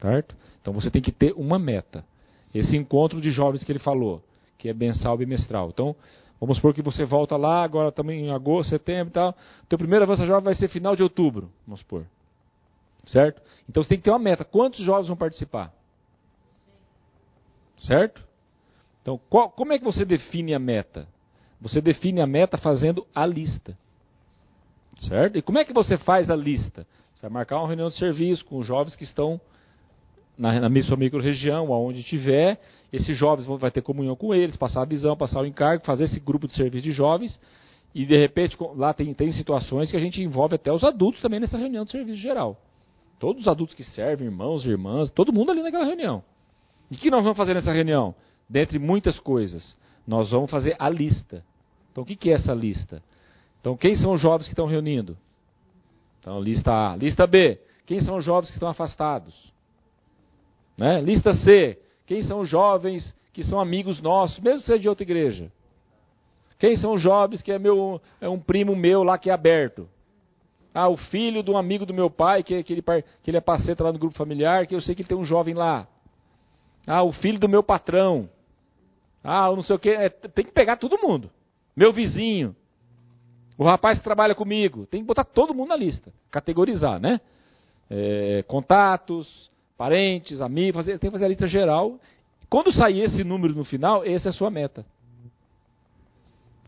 Certo? Então você tem que ter uma meta. Esse encontro de jovens que ele falou, que é mensal bimestral. Então, vamos supor que você volta lá, agora também em agosto, setembro e tal. Teu primeiro avança jovem vai ser final de outubro, vamos supor. Certo? Então você tem que ter uma meta. Quantos jovens vão participar? Certo? Então, qual, como é que você define a meta? Você define a meta fazendo a lista. Certo? E como é que você faz a lista? Você vai marcar uma reunião de serviço com os jovens que estão na, na sua micro-região, aonde tiver. Esses jovens vão vai ter comunhão com eles, passar a visão, passar o encargo, fazer esse grupo de serviço de jovens. E de repente, lá tem, tem situações que a gente envolve até os adultos também nessa reunião de serviço geral. Todos os adultos que servem, irmãos, irmãs, todo mundo ali naquela reunião. E o que nós vamos fazer nessa reunião? Dentre muitas coisas, nós vamos fazer a lista. Então, o que é essa lista? Então, quem são os jovens que estão reunindo? Então, lista A. Lista B. Quem são os jovens que estão afastados? Né? Lista C. Quem são os jovens que são amigos nossos, mesmo que seja de outra igreja? Quem são os jovens que é, meu, é um primo meu lá que é aberto? Ah, o filho de um amigo do meu pai, que, que, ele, que ele é parceiro lá no grupo familiar, que eu sei que ele tem um jovem lá. Ah, o filho do meu patrão. Ah, não sei o que. É, tem que pegar todo mundo. Meu vizinho. O rapaz que trabalha comigo, tem que botar todo mundo na lista, categorizar, né? É, contatos, parentes, amigos, fazer, tem que fazer a lista geral. Quando sair esse número no final, essa é a sua meta.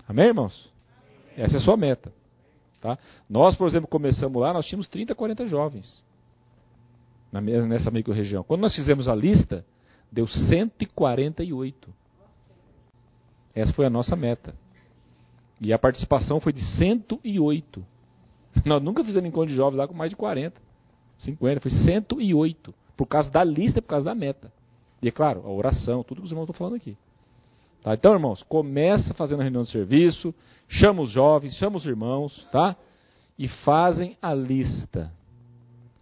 Amém, irmãos? Essa é a sua meta. Tá? Nós, por exemplo, começamos lá, nós tínhamos 30, 40 jovens nessa micro-região. Quando nós fizemos a lista, deu 148. Essa foi a nossa meta. E a participação foi de 108. Nós nunca fizemos encontro de jovens lá com mais de 40, 50, foi 108. Por causa da lista por causa da meta. E é claro, a oração, tudo que os irmãos estão falando aqui. Tá? Então, irmãos, começa fazendo a reunião de serviço, chama os jovens, chama os irmãos, tá? E fazem a lista.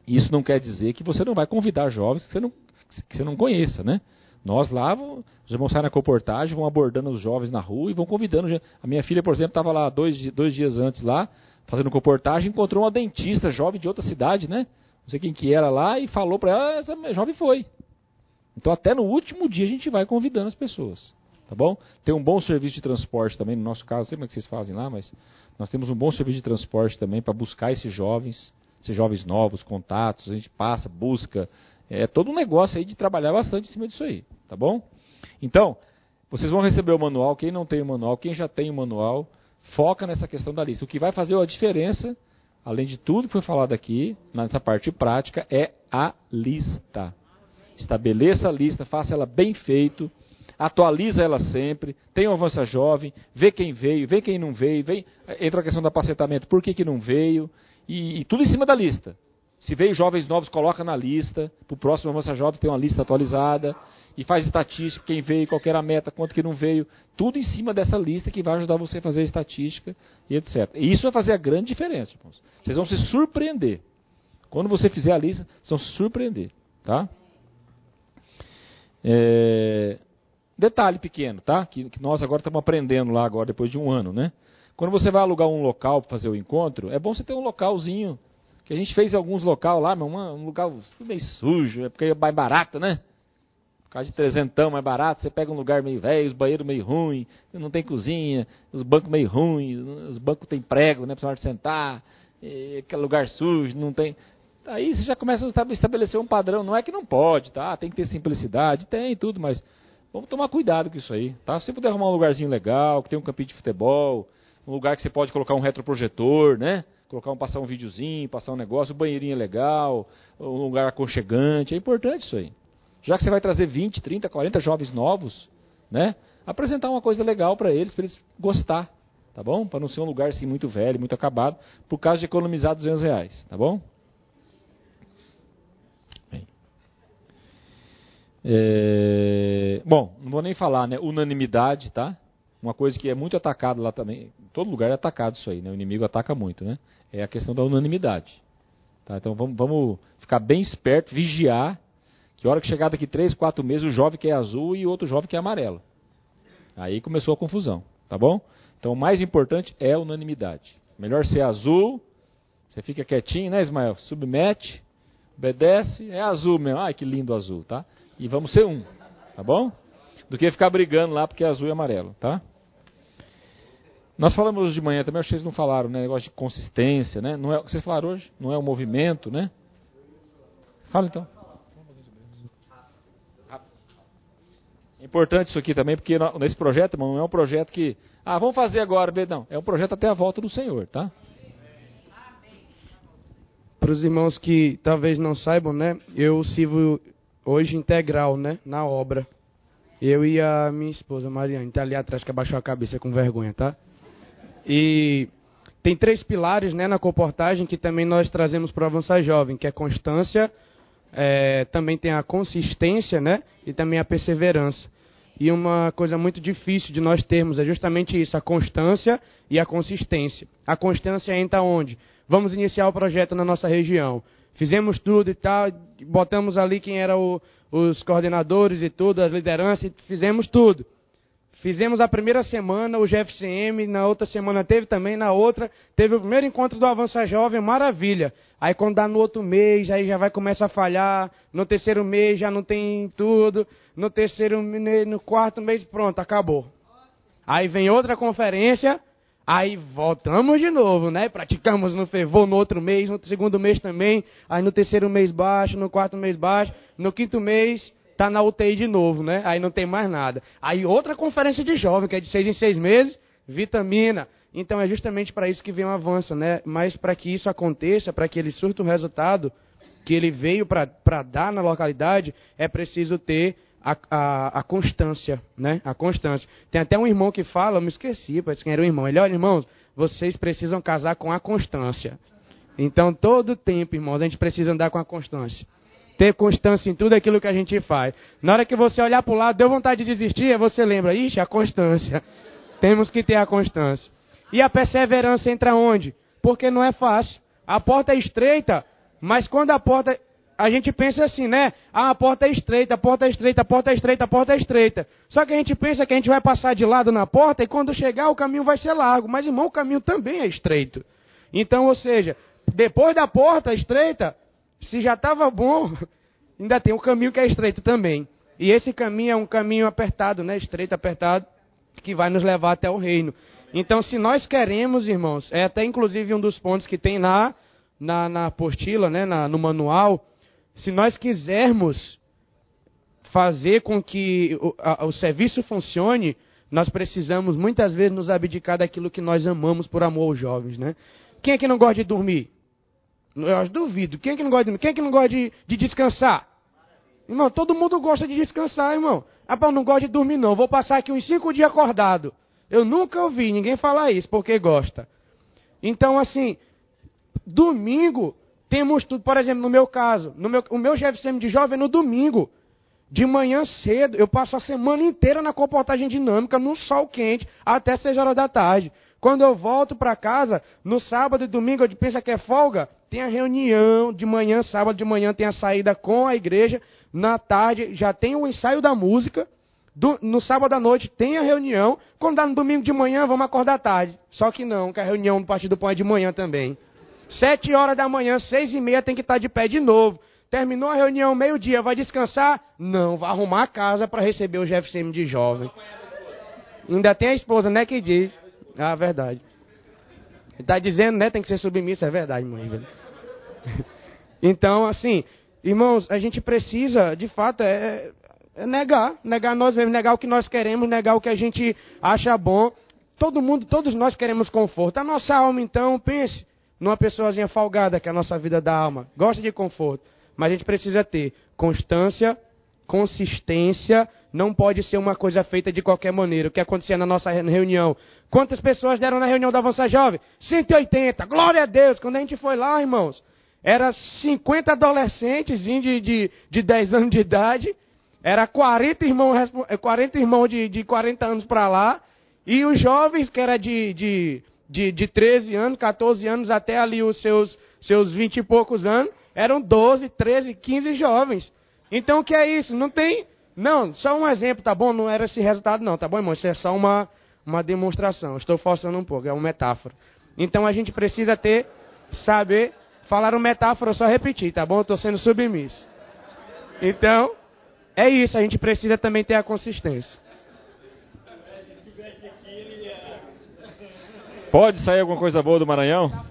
Isso não quer dizer que você não vai convidar jovens que você não, que você não conheça, né? Nós lá, os irmãos saem na comportagem, vão abordando os jovens na rua e vão convidando. A minha filha, por exemplo, estava lá dois, dois dias antes lá, fazendo comportagem, encontrou uma dentista jovem de outra cidade, né? Não sei quem que era lá, e falou para ela, ah, essa jovem foi. Então até no último dia a gente vai convidando as pessoas. Tá bom? Tem um bom serviço de transporte também, no nosso caso, não sei como é que vocês fazem lá, mas nós temos um bom serviço de transporte também para buscar esses jovens, esses jovens novos, contatos, a gente passa, busca. É todo um negócio aí de trabalhar bastante em cima disso aí, tá bom? Então, vocês vão receber o manual, quem não tem o manual, quem já tem o manual, foca nessa questão da lista. O que vai fazer a diferença, além de tudo que foi falado aqui, nessa parte prática, é a lista. Estabeleça a lista, faça ela bem feito, atualiza ela sempre, tem um avança jovem, vê quem veio, vê quem não veio, vem, entra a questão do apacentamento, por que, que não veio, e, e tudo em cima da lista. Se veio jovens novos, coloca na lista, para o próximo avança jovem tem uma lista atualizada, e faz estatística, quem veio, qual era a meta, quanto que não veio, tudo em cima dessa lista que vai ajudar você a fazer a estatística e etc. E isso vai fazer a grande diferença, irmãos. Vocês vão se surpreender. Quando você fizer a lista, vocês vão se surpreender, tá? É... Detalhe pequeno, tá? Que, que nós agora estamos aprendendo lá agora, depois de um ano, né? Quando você vai alugar um local para fazer o encontro, é bom você ter um localzinho, que a gente fez alguns local lá, mas um lugar meio sujo, é porque é mais barato, né? Por causa de trezentão mais barato, você pega um lugar meio velho, os banheiros meio ruins, não tem cozinha, os bancos meio ruins, os bancos tem prego, né, para sentar, aquele lugar sujo, não tem. Aí você já começa a estabelecer um padrão. Não é que não pode, tá? Tem que ter simplicidade, tem tudo, mas vamos tomar cuidado com isso aí, tá? Se você puder arrumar um lugarzinho legal, que tem um campinho de futebol, um lugar que você pode colocar um retroprojetor, né? Colocar um, passar um videozinho, passar um negócio, um banheirinho legal, um lugar aconchegante, é importante isso aí. Já que você vai trazer 20, 30, 40 jovens novos, né? Apresentar uma coisa legal para eles, para eles gostar, tá bom? Para não ser um lugar assim muito velho, muito acabado, por causa de economizar 200 reais, tá bom? É... Bom, não vou nem falar, né? Unanimidade, tá? Uma coisa que é muito atacada lá também, todo lugar é atacado isso aí, né? O inimigo ataca muito, né? É a questão da unanimidade. Tá? Então vamos, vamos ficar bem esperto, vigiar, que hora que chegar daqui três, quatro meses, o jovem quer azul e outro jovem quer amarelo. Aí começou a confusão, tá bom? Então o mais importante é a unanimidade. Melhor ser azul, você fica quietinho, né, Ismael? Submete, obedece, é azul mesmo. Ai, que lindo azul, tá? E vamos ser um, tá bom? do que ficar brigando lá porque é azul e amarelo, tá? Nós falamos hoje de manhã também, acho que vocês não falaram, né? Negócio de consistência, né? Não é, vocês falaram hoje? Não é o movimento, né? Fala então. É importante isso aqui também, porque nesse projeto, irmão, não é um projeto que. Ah, vamos fazer agora, não. É um projeto até a volta do Senhor, tá? Para os irmãos que talvez não saibam, né? Eu sirvo hoje integral, né? Na obra. Eu e a minha esposa, Mariane, tá ali atrás que abaixou a cabeça com vergonha, tá? E tem três pilares né, na comportagem que também nós trazemos para o Avançar Jovem, que é constância, é, também tem a consistência né, e também a perseverança. E uma coisa muito difícil de nós termos é justamente isso, a constância e a consistência. A constância entra onde? Vamos iniciar o projeto na nossa região. Fizemos tudo e tal, botamos ali quem era os coordenadores e tudo, as lideranças, fizemos tudo. Fizemos a primeira semana o GFCM, na outra semana teve também, na outra teve o primeiro encontro do Avança Jovem, maravilha. Aí quando dá no outro mês, aí já vai começar a falhar, no terceiro mês já não tem tudo, no terceiro, no quarto mês, pronto, acabou. Aí vem outra conferência, Aí voltamos de novo, né? Praticamos no fervor no outro mês, no segundo mês também. Aí no terceiro mês baixo, no quarto mês baixo. No quinto mês, tá na UTI de novo, né? Aí não tem mais nada. Aí outra conferência de jovem, que é de seis em seis meses, vitamina. Então é justamente para isso que vem o avanço, né? Mas para que isso aconteça, para que ele surta o resultado que ele veio para dar na localidade, é preciso ter a, a, a, constância, né? A constância. Tem até um irmão que fala, eu me esqueci, parece que era irmão. Ele, olha, irmãos, vocês precisam casar com a constância. Então, todo tempo, irmãos, a gente precisa andar com a constância. Ter constância em tudo aquilo que a gente faz. Na hora que você olhar para o lado, deu vontade de desistir, você lembra, ixi, a constância. Temos que ter a constância. E a perseverança entra onde? Porque não é fácil. A porta é estreita, mas quando a porta a gente pensa assim, né? Ah, a porta é estreita, a porta é estreita, a porta é estreita, a porta é estreita. Só que a gente pensa que a gente vai passar de lado na porta e quando chegar o caminho vai ser largo. Mas, irmão, o caminho também é estreito. Então, ou seja, depois da porta estreita, se já estava bom, ainda tem o caminho que é estreito também. E esse caminho é um caminho apertado, né? Estreito, apertado, que vai nos levar até o reino. Então, se nós queremos, irmãos, é até inclusive um dos pontos que tem na, na, na apostila, né? Na, no manual, se nós quisermos fazer com que o, a, o serviço funcione, nós precisamos muitas vezes nos abdicar daquilo que nós amamos por amor aos jovens, né? Quem é que não gosta de dormir? Eu duvido. Quem é que não gosta de? Quem é que não gosta de, de descansar? Irmão, todo mundo gosta de descansar, irmão. Ah, eu não gosto de dormir, não. Vou passar aqui uns cinco dias acordado. Eu nunca ouvi ninguém falar isso, porque gosta. Então, assim, domingo temos tudo. Por exemplo, no meu caso, no meu, o meu GFCM de jovem é no domingo. De manhã cedo, eu passo a semana inteira na comportagem dinâmica, no sol quente, até 6 horas da tarde. Quando eu volto para casa, no sábado e domingo, eu penso que é folga, tem a reunião de manhã, sábado de manhã tem a saída com a igreja, na tarde já tem o ensaio da música, do, no sábado à noite tem a reunião, quando dá no domingo de manhã, vamos acordar tarde. Só que não, que a reunião do Partido Pão é de manhã também. Sete horas da manhã, seis e meia, tem que estar de pé de novo. Terminou a reunião, meio-dia, vai descansar? Não, vai arrumar a casa para receber o GFCM de jovem. Ainda tem a esposa, né, que diz. Ah, verdade. Está dizendo, né? Tem que ser submisso, é verdade, mãe. Então, assim, irmãos, a gente precisa, de fato, é, é negar, negar nós mesmos, negar o que nós queremos, negar o que a gente acha bom. Todo mundo, todos nós queremos conforto. A nossa alma, então, pense numa pessoazinha folgada, que é a nossa vida da alma. Gosta de conforto. Mas a gente precisa ter constância, consistência, não pode ser uma coisa feita de qualquer maneira. O que acontecia na nossa reunião? Quantas pessoas deram na reunião da Avança Jovem? 180. Glória a Deus. Quando a gente foi lá, irmãos, era 50 adolescentes de, de, de 10 anos de idade. Era 40 irmãos, 40 irmãos de, de 40 anos para lá. E os jovens, que era de, de, de, de 13 anos, 14 anos, até ali os seus, seus 20 e poucos anos, eram 12, 13, 15 jovens. Então o que é isso? Não tem não, só um exemplo, tá bom? Não era esse resultado, não, tá bom, irmão? Isso é só uma, uma demonstração. Estou forçando um pouco, é uma metáfora. Então a gente precisa ter, saber, falar uma metáfora, só repetir, tá bom? Estou sendo submisso. Então, é isso, a gente precisa também ter a consistência. Pode sair alguma coisa boa do Maranhão?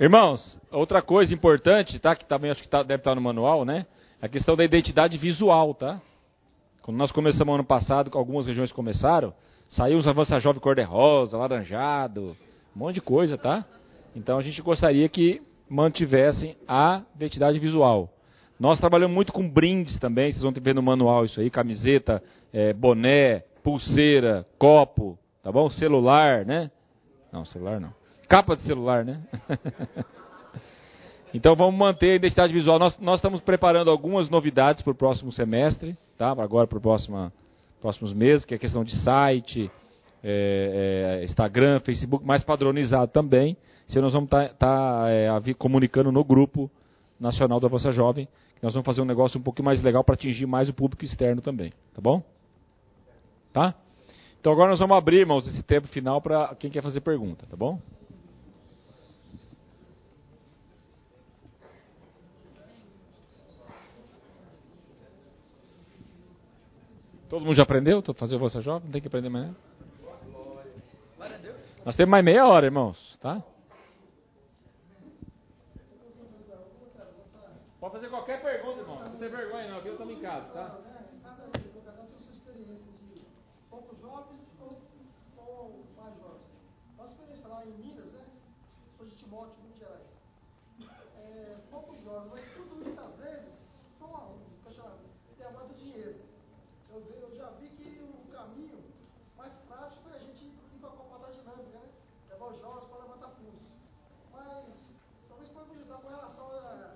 Irmãos, outra coisa importante, tá? Que também acho que tá, deve estar no manual, né? A questão da identidade visual, tá? Quando nós começamos ano passado, algumas regiões começaram, saiu uns avança jovem cor-de-rosa, laranjado, um monte de coisa, tá? Então a gente gostaria que mantivessem a identidade visual. Nós trabalhamos muito com brindes também, vocês vão ver no manual isso aí, camiseta, é, boné, pulseira, copo, tá bom? Celular, né? Não, celular não. Capa de celular, né? então vamos manter a identidade visual. Nós, nós estamos preparando algumas novidades para o próximo semestre, tá? agora para os próximos meses, que é a questão de site, é, é, Instagram, Facebook, mais padronizado também. Se nós vamos estar tá, tá, é, comunicando no grupo nacional da Vossa Jovem, que nós vamos fazer um negócio um pouco mais legal para atingir mais o público externo também, tá bom? Tá? Então agora nós vamos abrir, irmãos, esse tempo final para quem quer fazer pergunta, tá bom? Todo mundo já aprendeu? Tô fazer você jovem? Não tem que aprender mais nada? Nós temos mais meia hora, irmãos, tá? Pode fazer qualquer pergunta, irmão. Não tem vergonha não, aqui eu estamos em casa, tá? Poucos jovens ou mais jovens. Nossa experiência lá em Minas, né? Sou de Timóteo, Minas. É, poucos jovens, mas tudo isso às vezes, só um questionamento, tem a do dinheiro eu, eu já vi que o caminho mais prático é a gente ir para a comportar dinâmica, né? Levar os jovens para levantar fundos. Mas talvez pode me ajudar com relação a,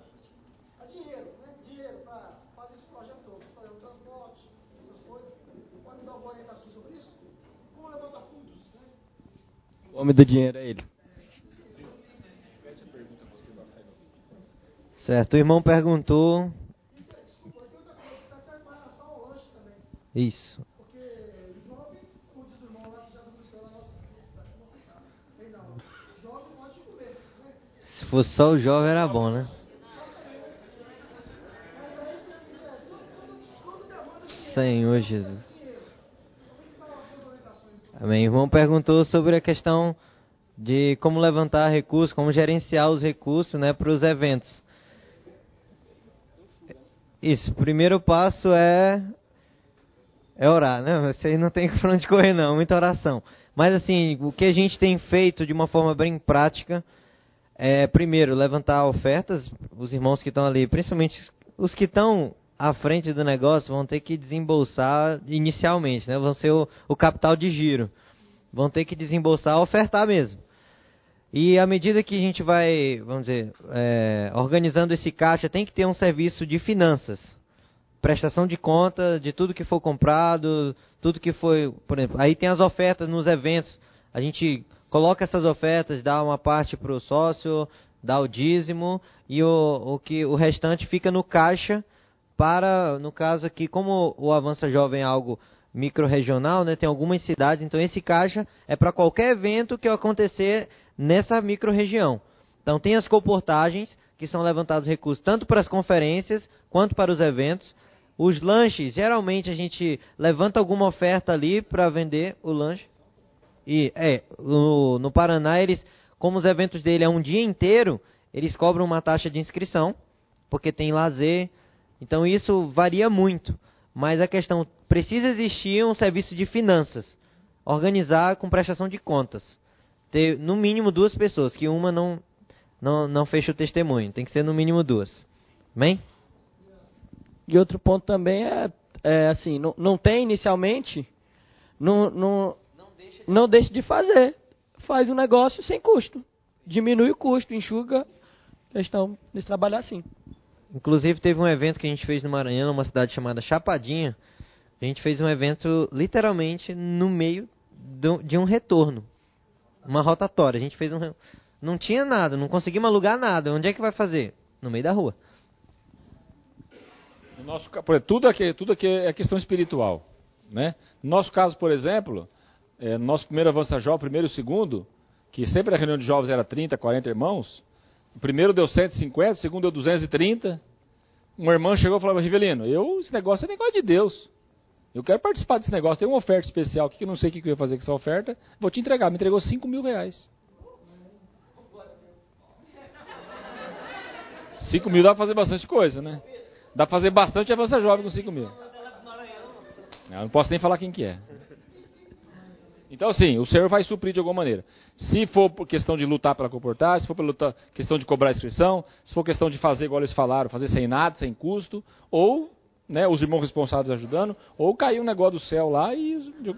a dinheiro, né? Dinheiro para fazer esse projeto todo, para o transporte, essas coisas. Pode me dar uma orientação sobre isso? O homem do dinheiro é ele. Certo, o irmão perguntou. Isso. Se fosse só o jovem era bom, né? Senhor Jesus. Amém. O irmão perguntou sobre a questão de como levantar recursos, como gerenciar os recursos né, para os eventos. Isso, o primeiro passo é é orar, né? Você não tem pra onde correr não, muita oração. Mas assim, o que a gente tem feito de uma forma bem prática é, primeiro, levantar ofertas, os irmãos que estão ali, principalmente os que estão à frente do negócio, vão ter que desembolsar inicialmente, né? Vão ser o, o capital de giro. Vão ter que desembolsar, ofertar mesmo. E à medida que a gente vai, vamos dizer, é, organizando esse caixa, tem que ter um serviço de finanças. Prestação de conta de tudo que for comprado, tudo que foi, por exemplo, aí tem as ofertas nos eventos. A gente coloca essas ofertas, dá uma parte para o sócio, dá o dízimo e o, o, que, o restante fica no caixa para, no caso aqui, como o Avança Jovem é algo micro-regional, né, tem algumas cidades, então esse caixa é para qualquer evento que acontecer nessa micro-região. Então tem as comportagens, que são levantados recursos tanto para as conferências quanto para os eventos. Os lanches, geralmente a gente levanta alguma oferta ali para vender o lanche. E é, no, no Paraná eles, como os eventos dele é um dia inteiro, eles cobram uma taxa de inscrição, porque tem lazer. Então isso varia muito. Mas a questão precisa existir um serviço de finanças, organizar com prestação de contas. Ter no mínimo duas pessoas, que uma não não, não fecha o testemunho, tem que ser no mínimo duas. Amém? E outro ponto também é, é assim, não, não tem inicialmente, não, não, não deixe de fazer. Faz um negócio sem custo. Diminui o custo, enxuga questão de trabalhar assim. Inclusive teve um evento que a gente fez no Maranhão, numa cidade chamada Chapadinha. A gente fez um evento literalmente no meio de um retorno. Uma rotatória. A gente fez um. Não tinha nada, não conseguimos alugar nada. Onde é que vai fazer? No meio da rua. No nosso, tudo aqui, tudo aqui é questão espiritual. Né? No nosso caso, por exemplo, é, nosso primeiro Avança Jovem, primeiro e segundo, que sempre a reunião de jovens era 30, 40 irmãos, o primeiro deu 150, o segundo deu 230. Uma irmã chegou e falou, Rivelino, eu, esse negócio é negócio de Deus. Eu quero participar desse negócio, tem uma oferta especial aqui que eu não sei o que eu ia fazer com essa oferta, vou te entregar. Me entregou 5 mil reais. 5 mil dá pra fazer bastante coisa, né? Dá pra fazer bastante avança jovem com 5 mil. Eu não posso nem falar quem que é. Então, assim, o Senhor vai suprir de alguma maneira. Se for por questão de lutar pela comportar, se for por lutar, questão de cobrar inscrição, se for questão de fazer, igual eles falaram, fazer sem nada, sem custo, ou né, os irmãos responsáveis ajudando, ou cair um negócio do céu lá e, de,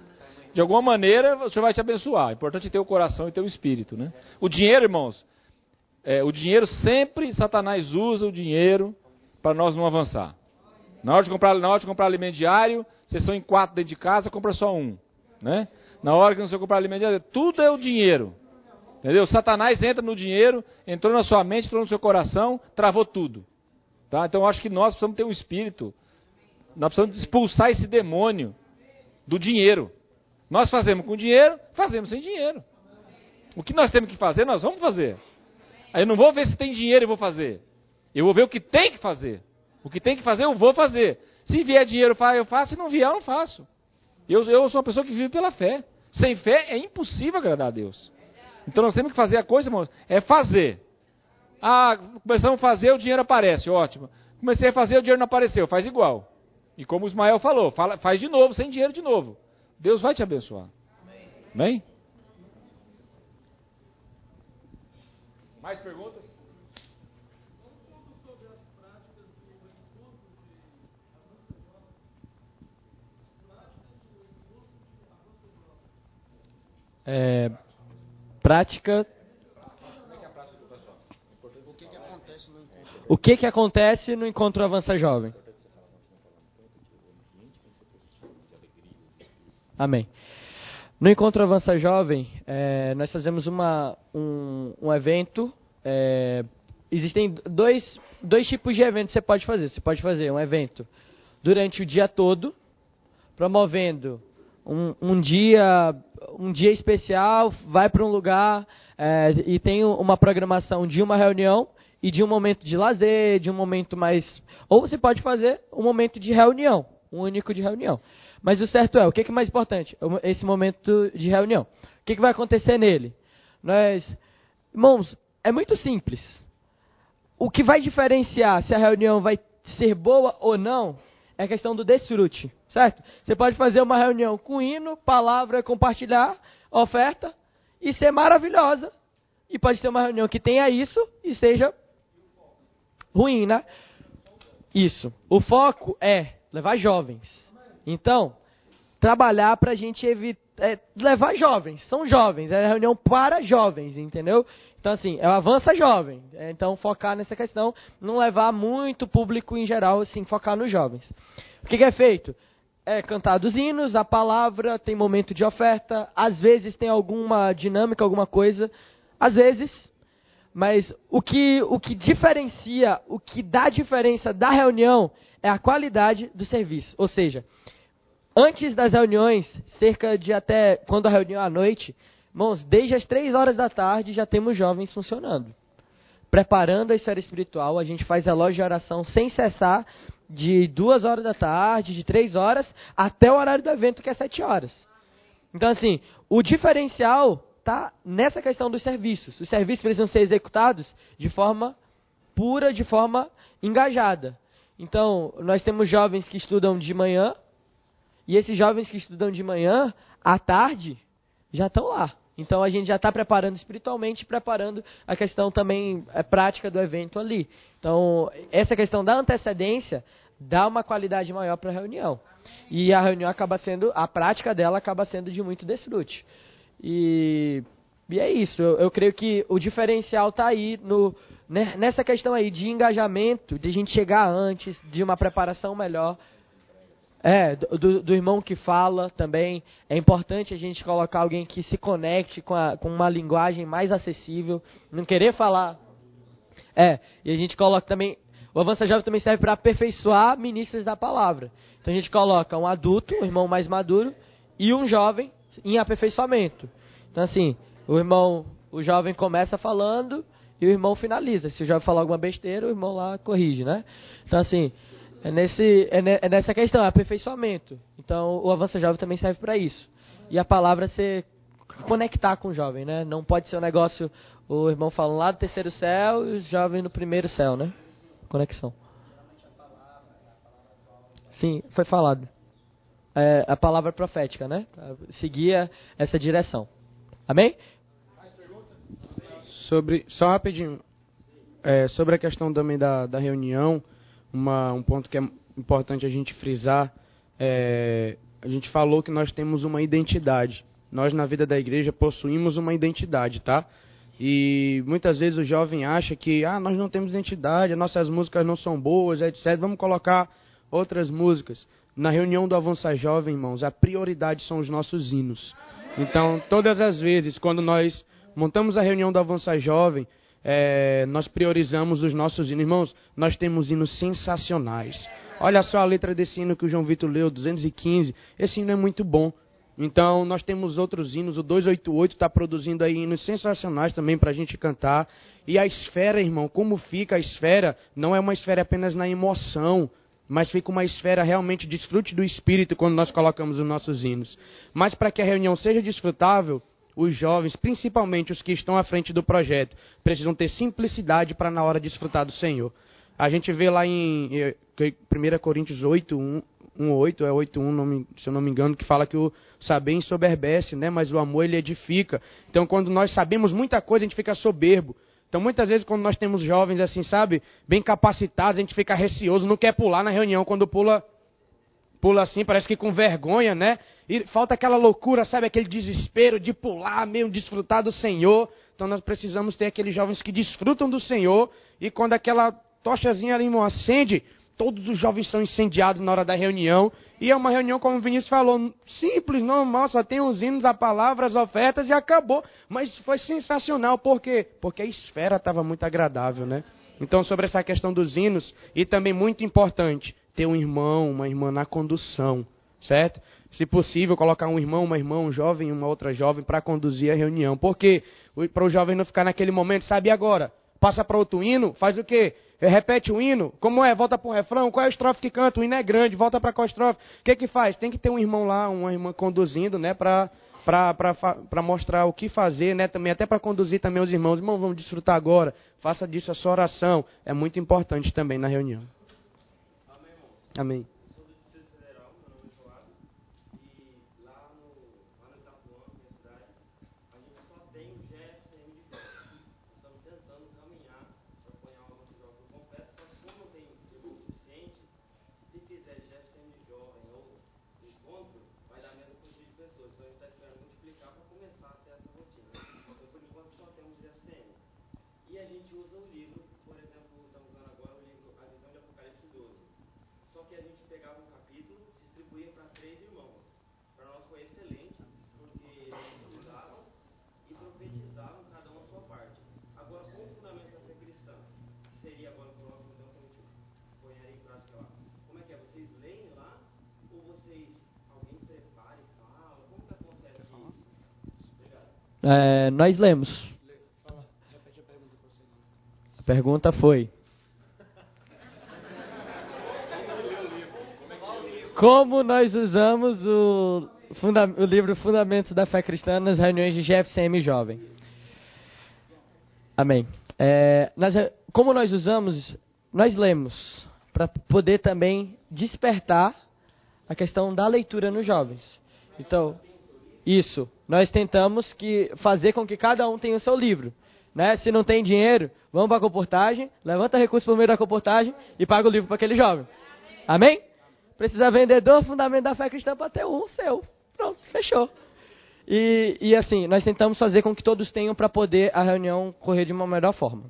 de alguma maneira, o Senhor vai te abençoar. É importante ter o coração e ter o espírito. Né? O dinheiro, irmãos, é, o dinheiro sempre, Satanás usa o dinheiro para nós não avançar. Na hora, de comprar, na hora de comprar alimento diário, vocês são em quatro dentro de casa, compra só um. Né? Na hora que sei comprar alimento, tudo é o dinheiro. Entendeu? Satanás entra no dinheiro, entrou na sua mente, entrou no seu coração, travou tudo. Tá? Então eu acho que nós precisamos ter um espírito. Nós precisamos expulsar esse demônio do dinheiro. Nós fazemos com dinheiro, fazemos sem dinheiro. O que nós temos que fazer, nós vamos fazer. Aí eu não vou ver se tem dinheiro e vou fazer. Eu vou ver o que tem que fazer. O que tem que fazer, eu vou fazer. Se vier dinheiro, eu faço. Se não vier, eu não faço. Eu, eu sou uma pessoa que vive pela fé. Sem fé é impossível agradar a Deus. Então nós temos que fazer a coisa, irmãos, é fazer. Ah, começamos a fazer, o dinheiro aparece, ótimo. Comecei a fazer, o dinheiro não apareceu, faz igual. E como o Ismael falou, fala, faz de novo, sem dinheiro de novo. Deus vai te abençoar. Amém? Mais perguntas? É, prática. O que, que acontece no encontro Avança Jovem? Amém. No Encontro Avança Jovem, é, nós fazemos uma, um, um evento. É, existem dois, dois tipos de eventos que você pode fazer. Você pode fazer um evento durante o dia todo, promovendo um, um dia um dia especial, vai para um lugar é, e tem uma programação de uma reunião e de um momento de lazer, de um momento mais. Ou você pode fazer um momento de reunião, um único de reunião. Mas o certo é, o que é mais importante? Esse momento de reunião. O que, que vai acontecer nele? Nós, irmãos, é muito simples. O que vai diferenciar se a reunião vai ser boa ou não é a questão do desfrute, certo? Você pode fazer uma reunião com hino, palavra, compartilhar, oferta, e ser maravilhosa. E pode ser uma reunião que tenha isso e seja ruim, né? Isso. O foco é levar jovens. Então, trabalhar para a gente evitar. É, levar jovens, são jovens, é reunião para jovens, entendeu? Então, assim, é o avança jovem. É, então, focar nessa questão, não levar muito público em geral, assim, focar nos jovens. O que, que é feito? É cantados hinos, a palavra, tem momento de oferta, às vezes tem alguma dinâmica, alguma coisa, às vezes, mas o que, o que diferencia, o que dá diferença da reunião é a qualidade do serviço. Ou seja, Antes das reuniões, cerca de até quando a reunião é à noite, irmãos, desde as três horas da tarde já temos jovens funcionando. Preparando a esfera espiritual, a gente faz relógio de oração sem cessar, de duas horas da tarde, de três horas, até o horário do evento, que é sete horas. Então, assim, o diferencial está nessa questão dos serviços. Os serviços precisam ser executados de forma pura, de forma engajada. Então, nós temos jovens que estudam de manhã, e esses jovens que estudam de manhã, à tarde, já estão lá. Então a gente já está preparando espiritualmente, preparando a questão também é, prática do evento ali. Então, essa questão da antecedência dá uma qualidade maior para a reunião. E a reunião acaba sendo, a prática dela acaba sendo de muito desfrute. E, e é isso, eu, eu creio que o diferencial está aí no, né, nessa questão aí de engajamento, de a gente chegar antes, de uma preparação melhor é, do, do, irmão que fala também. É importante a gente colocar alguém que se conecte com, a, com uma linguagem mais acessível. Não querer falar. É, e a gente coloca também. O Avança Jovem também serve para aperfeiçoar ministros da palavra. Então a gente coloca um adulto, um irmão mais maduro, e um jovem em aperfeiçoamento. Então, assim, o irmão, o jovem começa falando e o irmão finaliza. Se o jovem falar alguma besteira, o irmão lá corrige, né? Então, assim, é, nesse, é, ne, é nessa questão, é aperfeiçoamento. Então, o Avança Jovem também serve para isso. E a palavra é ser conectar com o jovem, né? Não pode ser um negócio, o irmão falando lá do terceiro céu e o jovem no primeiro céu, né? Conexão. Sim, foi falado. É, a palavra profética, né? Seguia essa direção. Amém? Sobre, só rapidinho, é, sobre a questão também da, da reunião, uma, um ponto que é importante a gente frisar. É, a gente falou que nós temos uma identidade. Nós, na vida da igreja, possuímos uma identidade, tá? E muitas vezes o jovem acha que ah, nós não temos identidade, as nossas músicas não são boas, etc. Vamos colocar outras músicas. Na reunião do Avança Jovem, irmãos, a prioridade são os nossos hinos. Então, todas as vezes, quando nós montamos a reunião do Avança Jovem, é, nós priorizamos os nossos hinos. Irmãos, nós temos hinos sensacionais. Olha só a letra desse hino que o João Vitor leu, 215. Esse hino é muito bom. Então, nós temos outros hinos. O 288 está produzindo aí hinos sensacionais também para a gente cantar. E a esfera, irmão, como fica a esfera? Não é uma esfera apenas na emoção, mas fica uma esfera realmente desfrute do espírito quando nós colocamos os nossos hinos. Mas para que a reunião seja desfrutável, os jovens, principalmente os que estão à frente do projeto, precisam ter simplicidade para na hora desfrutar do Senhor. A gente vê lá em 1 Coríntios 8, 1, 1 8, é 8, 1, não me, se eu não me engano, que fala que o saber ensoberbece, né? mas o amor ele edifica. Então, quando nós sabemos muita coisa, a gente fica soberbo. Então, muitas vezes, quando nós temos jovens assim, sabe, bem capacitados, a gente fica receoso, não quer pular na reunião. Quando pula, pula assim, parece que com vergonha, né? E falta aquela loucura, sabe? Aquele desespero de pular, meio desfrutar do Senhor. Então nós precisamos ter aqueles jovens que desfrutam do Senhor. E quando aquela tochazinha ali, irmão, acende, todos os jovens são incendiados na hora da reunião. E é uma reunião, como o Vinícius falou, simples, normal, só tem os hinos, a palavra, as ofertas e acabou. Mas foi sensacional, por quê? Porque a esfera estava muito agradável, né? Então, sobre essa questão dos hinos, e também muito importante, ter um irmão, uma irmã na condução, certo? Se possível, colocar um irmão, uma irmã, um jovem, uma outra jovem para conduzir a reunião. Porque para o jovem não ficar naquele momento, sabe agora? Passa para outro hino, faz o quê? Repete o hino, como é? Volta para o refrão, qual é a estrofe que canta? O hino é grande, volta para qual estrofe? O que que faz? Tem que ter um irmão lá, uma irmã conduzindo, né, para para mostrar o que fazer, né, também até para conduzir também os irmãos. Irmão, vamos desfrutar agora. Faça disso a sua oração. É muito importante também na reunião. Amém. É, nós lemos. A pergunta foi: Como nós usamos o, o livro Fundamentos da Fé Cristã nas reuniões de GFCM Jovem? Amém. É, como nós usamos, nós lemos para poder também despertar a questão da leitura nos jovens. Então, isso. Nós tentamos que fazer com que cada um tenha o seu livro. Né? Se não tem dinheiro, vamos para a comportagem, levanta recursos por meio da comportagem e paga o livro para aquele jovem. Amém? Precisa vendedor, fundamento da fé cristã para ter um seu. Pronto, fechou. E, e assim, nós tentamos fazer com que todos tenham para poder a reunião correr de uma melhor forma.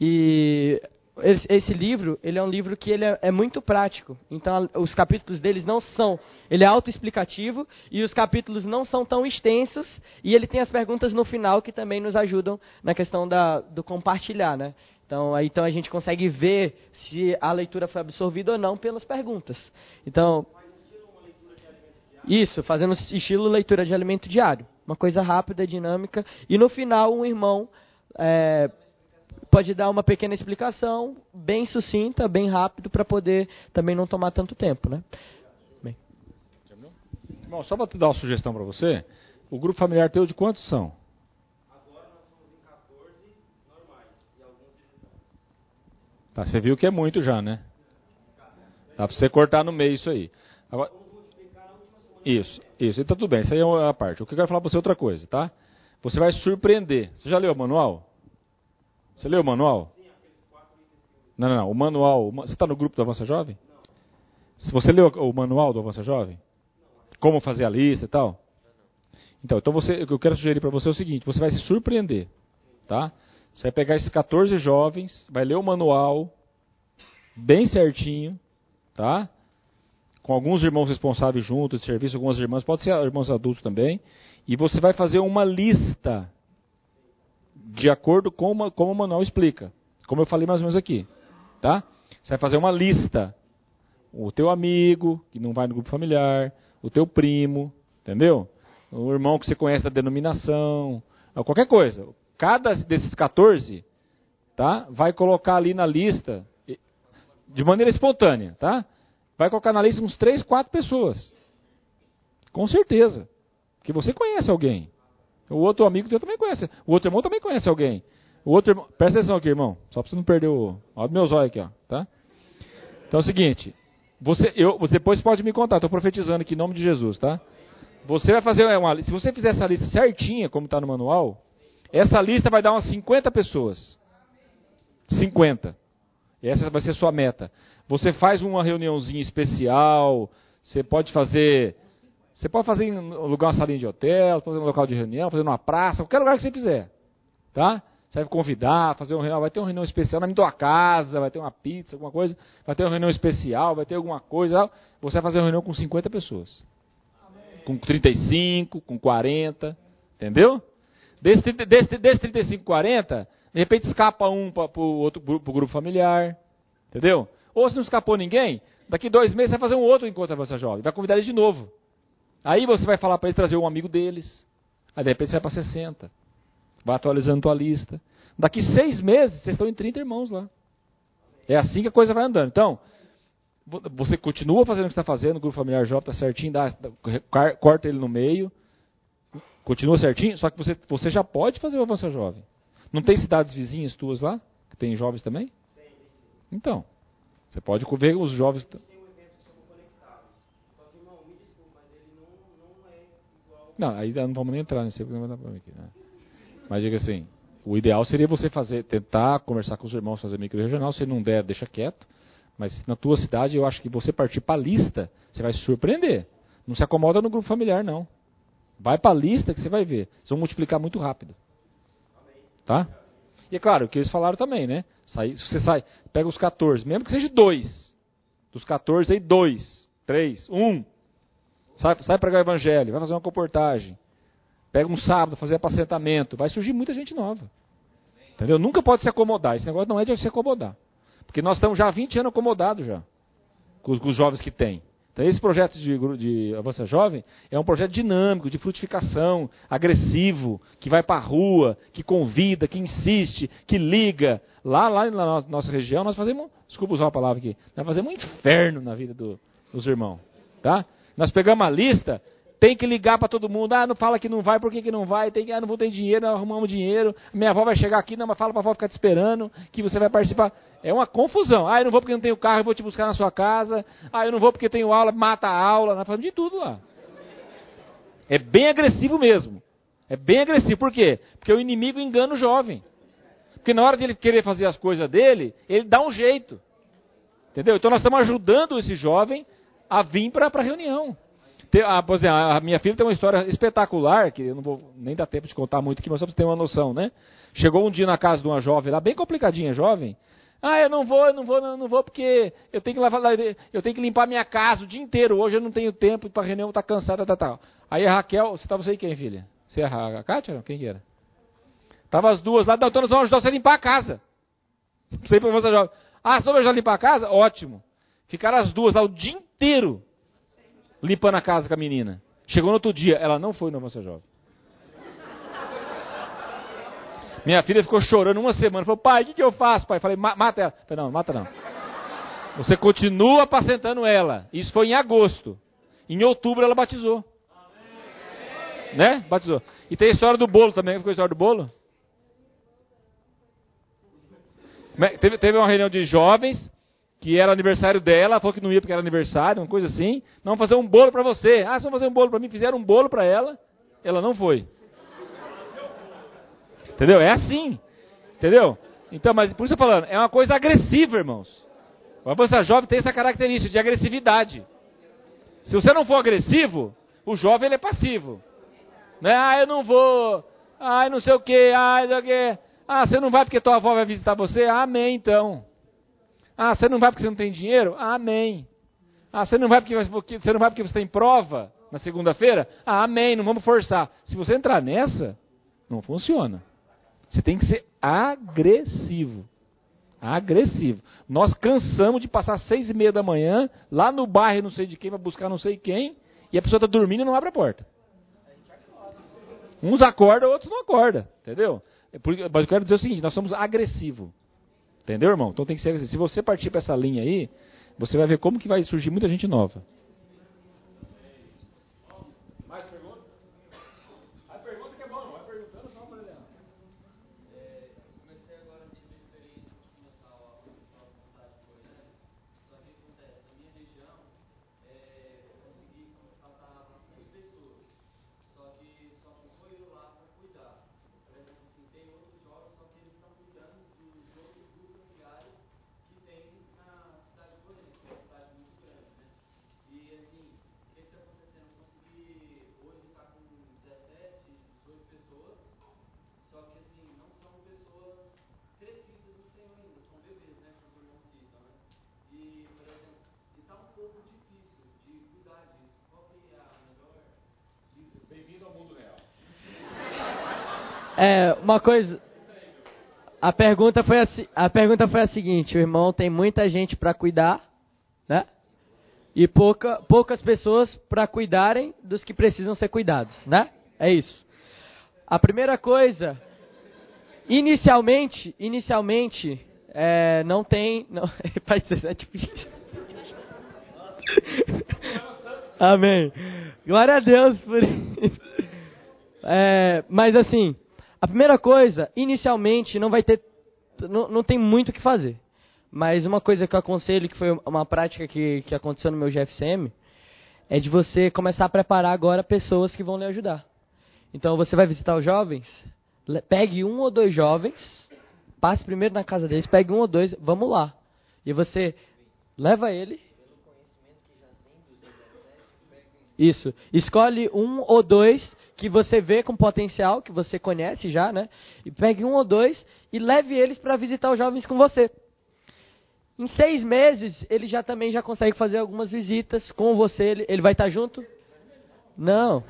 E esse, livro, ele é um livro que ele é, é, muito prático. Então, os capítulos deles não são... Ele é autoexplicativo e os capítulos não são tão extensos. E ele tem as perguntas no final que também nos ajudam na questão da, do compartilhar, né? Então, aí, então a gente consegue ver se a leitura foi absorvida ou não pelas perguntas. Então... Isso, fazendo estilo leitura de alimento diário. Uma coisa rápida, dinâmica. E no final, um irmão... É, pode dar uma pequena explicação, bem sucinta, bem rápido, para poder também não tomar tanto tempo, né? Bem. Bom, só para dar uma sugestão para você, o grupo familiar teu de quantos são? Agora nós somos em 14 normais. Tá, você viu que é muito já, né? Dá para você cortar no meio isso aí. Agora, isso, isso, então tudo bem, isso aí é a parte. O que eu quero falar para você é outra coisa, tá? Você vai surpreender. Você já leu o manual? Você leu o manual? Não, não, não. O manual. Você está no grupo do Avança Jovem? Se você leu o manual do Avança Jovem? Como fazer a lista e tal? Então, então você, eu quero sugerir para você é o seguinte: você vai se surpreender. Tá? Você vai pegar esses 14 jovens, vai ler o manual bem certinho, tá? Com alguns irmãos responsáveis juntos de serviço, algumas irmãs, pode ser irmãos adultos também, e você vai fazer uma lista de acordo com uma, como o manual explica. Como eu falei mais ou menos aqui. Tá? Você vai fazer uma lista. O teu amigo, que não vai no grupo familiar, o teu primo, entendeu? O irmão que você conhece da denominação, qualquer coisa. Cada desses 14, tá? Vai colocar ali na lista de maneira espontânea, tá? Vai colocar na lista uns 3, 4 pessoas. Com certeza. Que você conhece alguém. O outro amigo teu também conhece. O outro irmão também conhece alguém. O outro irmão, presta atenção aqui, irmão. Só para você não perder o. Olha os meus olhos aqui, ó. Tá? Então é o seguinte. Você, eu, você depois pode me contar. Estou profetizando aqui em nome de Jesus, tá? Você vai fazer uma. Se você fizer essa lista certinha, como está no manual, essa lista vai dar umas 50 pessoas. 50. Essa vai ser sua meta. Você faz uma reuniãozinha especial. Você pode fazer você pode fazer em lugar uma salinha de hotel, fazer um local de reunião, fazer numa praça, qualquer lugar que você fizer. Tá? Você vai convidar, fazer um reunião, vai ter uma reunião especial na tua casa, vai ter uma pizza, alguma coisa, vai ter uma reunião especial, vai ter alguma coisa. Você vai fazer uma reunião com 50 pessoas. Com 35, com 40, entendeu? Desse, desse, desse 35, 40, de repente escapa um para o outro pro, grupo familiar, entendeu? Ou se não escapou ninguém, daqui dois meses você vai fazer um outro encontro Avança Jovem, vai convidar eles de novo. Aí você vai falar para eles trazer um amigo deles. Aí de repente você vai para 60. Vai atualizando tua lista. Daqui seis meses, vocês estão em 30 irmãos lá. É assim que a coisa vai andando. Então, você continua fazendo o que está fazendo, o grupo familiar jovem está certinho, dá, corta ele no meio, continua certinho, só que você, você já pode fazer o avanço jovem. Não tem cidades vizinhas tuas lá? Que tem jovens também? Então, você pode ver os jovens. Não, aí não vamos nem entrar nesse problema aqui, né? Mas diga assim, o ideal seria você fazer, tentar conversar com os irmãos, fazer micro-regional. Se não der, deixa quieto. Mas na tua cidade, eu acho que você partir para a lista, você vai se surpreender. Não se acomoda no grupo familiar, não. Vai para a lista que você vai ver. Vocês vão multiplicar muito rápido. Tá? E é claro, o que eles falaram também, né? Sai, se você sai, pega os 14, mesmo que seja dois. Dos 14 aí, dois, três, um. Sai, sai pregar o evangelho, vai fazer uma comportagem. Pega um sábado, fazer apacentamento. Vai surgir muita gente nova. Entendeu? Nunca pode se acomodar. Esse negócio não é de se acomodar. Porque nós estamos já há 20 anos acomodados já. Com os, com os jovens que tem. Então esse projeto de, de Avança Jovem é um projeto dinâmico, de frutificação, agressivo, que vai para a rua, que convida, que insiste, que liga. Lá, lá na nossa região, nós fazemos, desculpa usar a palavra aqui, nós fazemos um inferno na vida do, dos irmãos. Tá? Nós pegamos a lista, tem que ligar para todo mundo. Ah, não fala que não vai, por que, que não vai? Tem que, ah, não vou ter dinheiro, não arrumamos dinheiro. Minha avó vai chegar aqui, não, mas fala para a avó ficar te esperando, que você vai participar. É uma confusão. Ah, eu não vou porque não tenho carro, eu vou te buscar na sua casa. Ah, eu não vou porque tenho aula, mata a aula. Nós fazemos de tudo lá. É bem agressivo mesmo. É bem agressivo. Por quê? Porque o inimigo engana o jovem. Porque na hora de ele querer fazer as coisas dele, ele dá um jeito. Entendeu? Então nós estamos ajudando esse jovem a vir para a reunião. Tem, a, por exemplo, a minha filha tem uma história espetacular, que eu não vou nem dar tempo de contar muito aqui, mas só para você ter uma noção, né? Chegou um dia na casa de uma jovem lá, bem complicadinha, jovem. Ah, eu não vou, eu não vou, eu não vou porque eu tenho que lavar, eu tenho que limpar minha casa o dia inteiro. Hoje eu não tenho tempo para reunião, tá cansada, tal, tal. Aí a Raquel, você estava aí quem, filha? Você é a, Kátia? Quem que era? Tava as duas lá, então nós vamos ajudar você a limpar a casa. Sei para você jovem. Ah, só ajudar a limpar a casa? Ótimo. Ficaram as duas lá o dia inteiro limpando a casa com a menina. Chegou no outro dia, ela não foi no Avança Jovem. Minha filha ficou chorando uma semana. Falou, pai, o que, que eu faço, pai? Falei, mata ela. Falei, não, mata não. Você continua apacentando ela. Isso foi em agosto. Em outubro ela batizou. Né? Batizou. E tem a história do bolo também. Ficou a história do bolo? Teve, teve uma reunião de jovens que era aniversário dela, falou que não ia porque era aniversário, uma coisa assim. Não, fazer um bolo para você. Ah, só fazer um bolo para mim. Fizeram um bolo para ela, ela não foi. Entendeu? É assim. Entendeu? Então, mas por isso eu tô falando, é uma coisa agressiva, irmãos. O avança jovem tem essa característica de agressividade. Se você não for agressivo, o jovem ele é passivo. Né? Ah, eu não vou. Ah, não sei o que. Ah, não sei o que. Ah, você não vai porque tua avó vai visitar você? Amém, então. Ah, você não vai porque você não tem dinheiro? Amém. Ah, você não vai porque você não vai porque você tem prova na segunda-feira? Ah, amém, não vamos forçar. Se você entrar nessa, não funciona. Você tem que ser agressivo. Agressivo. Nós cansamos de passar seis e meia da manhã lá no bairro não sei de quem para buscar não sei quem e a pessoa está dormindo e não abre a porta. Uns acordam, outros não acordam, entendeu? É mas eu quero dizer o seguinte: nós somos agressivos. Entendeu, irmão? Então tem que ser assim. Se você partir para essa linha aí, você vai ver como que vai surgir muita gente nova. está um pouco difícil de cuidar disso. Qual é a melhor dica? Bem-vindo ao mundo real. É, uma coisa. A pergunta, foi a, a pergunta foi a seguinte, o irmão tem muita gente para cuidar, né? E pouca, poucas pessoas para cuidarem dos que precisam ser cuidados, né? É isso. A primeira coisa, inicialmente, inicialmente, é, não tem, não, é difícil. Amém. Glória a Deus por isso. É, mas assim, a primeira coisa, inicialmente, não vai ter. Não, não tem muito o que fazer. Mas uma coisa que eu aconselho, que foi uma prática que, que aconteceu no meu GFCM, é de você começar a preparar agora pessoas que vão lhe ajudar. Então você vai visitar os jovens, pegue um ou dois jovens, passe primeiro na casa deles, pegue um ou dois, vamos lá. E você leva ele Isso. Escolhe um ou dois que você vê com potencial, que você conhece já, né? E pegue um ou dois e leve eles para visitar os jovens com você. Em seis meses, ele já também já consegue fazer algumas visitas com você. Ele, ele vai estar junto? Não.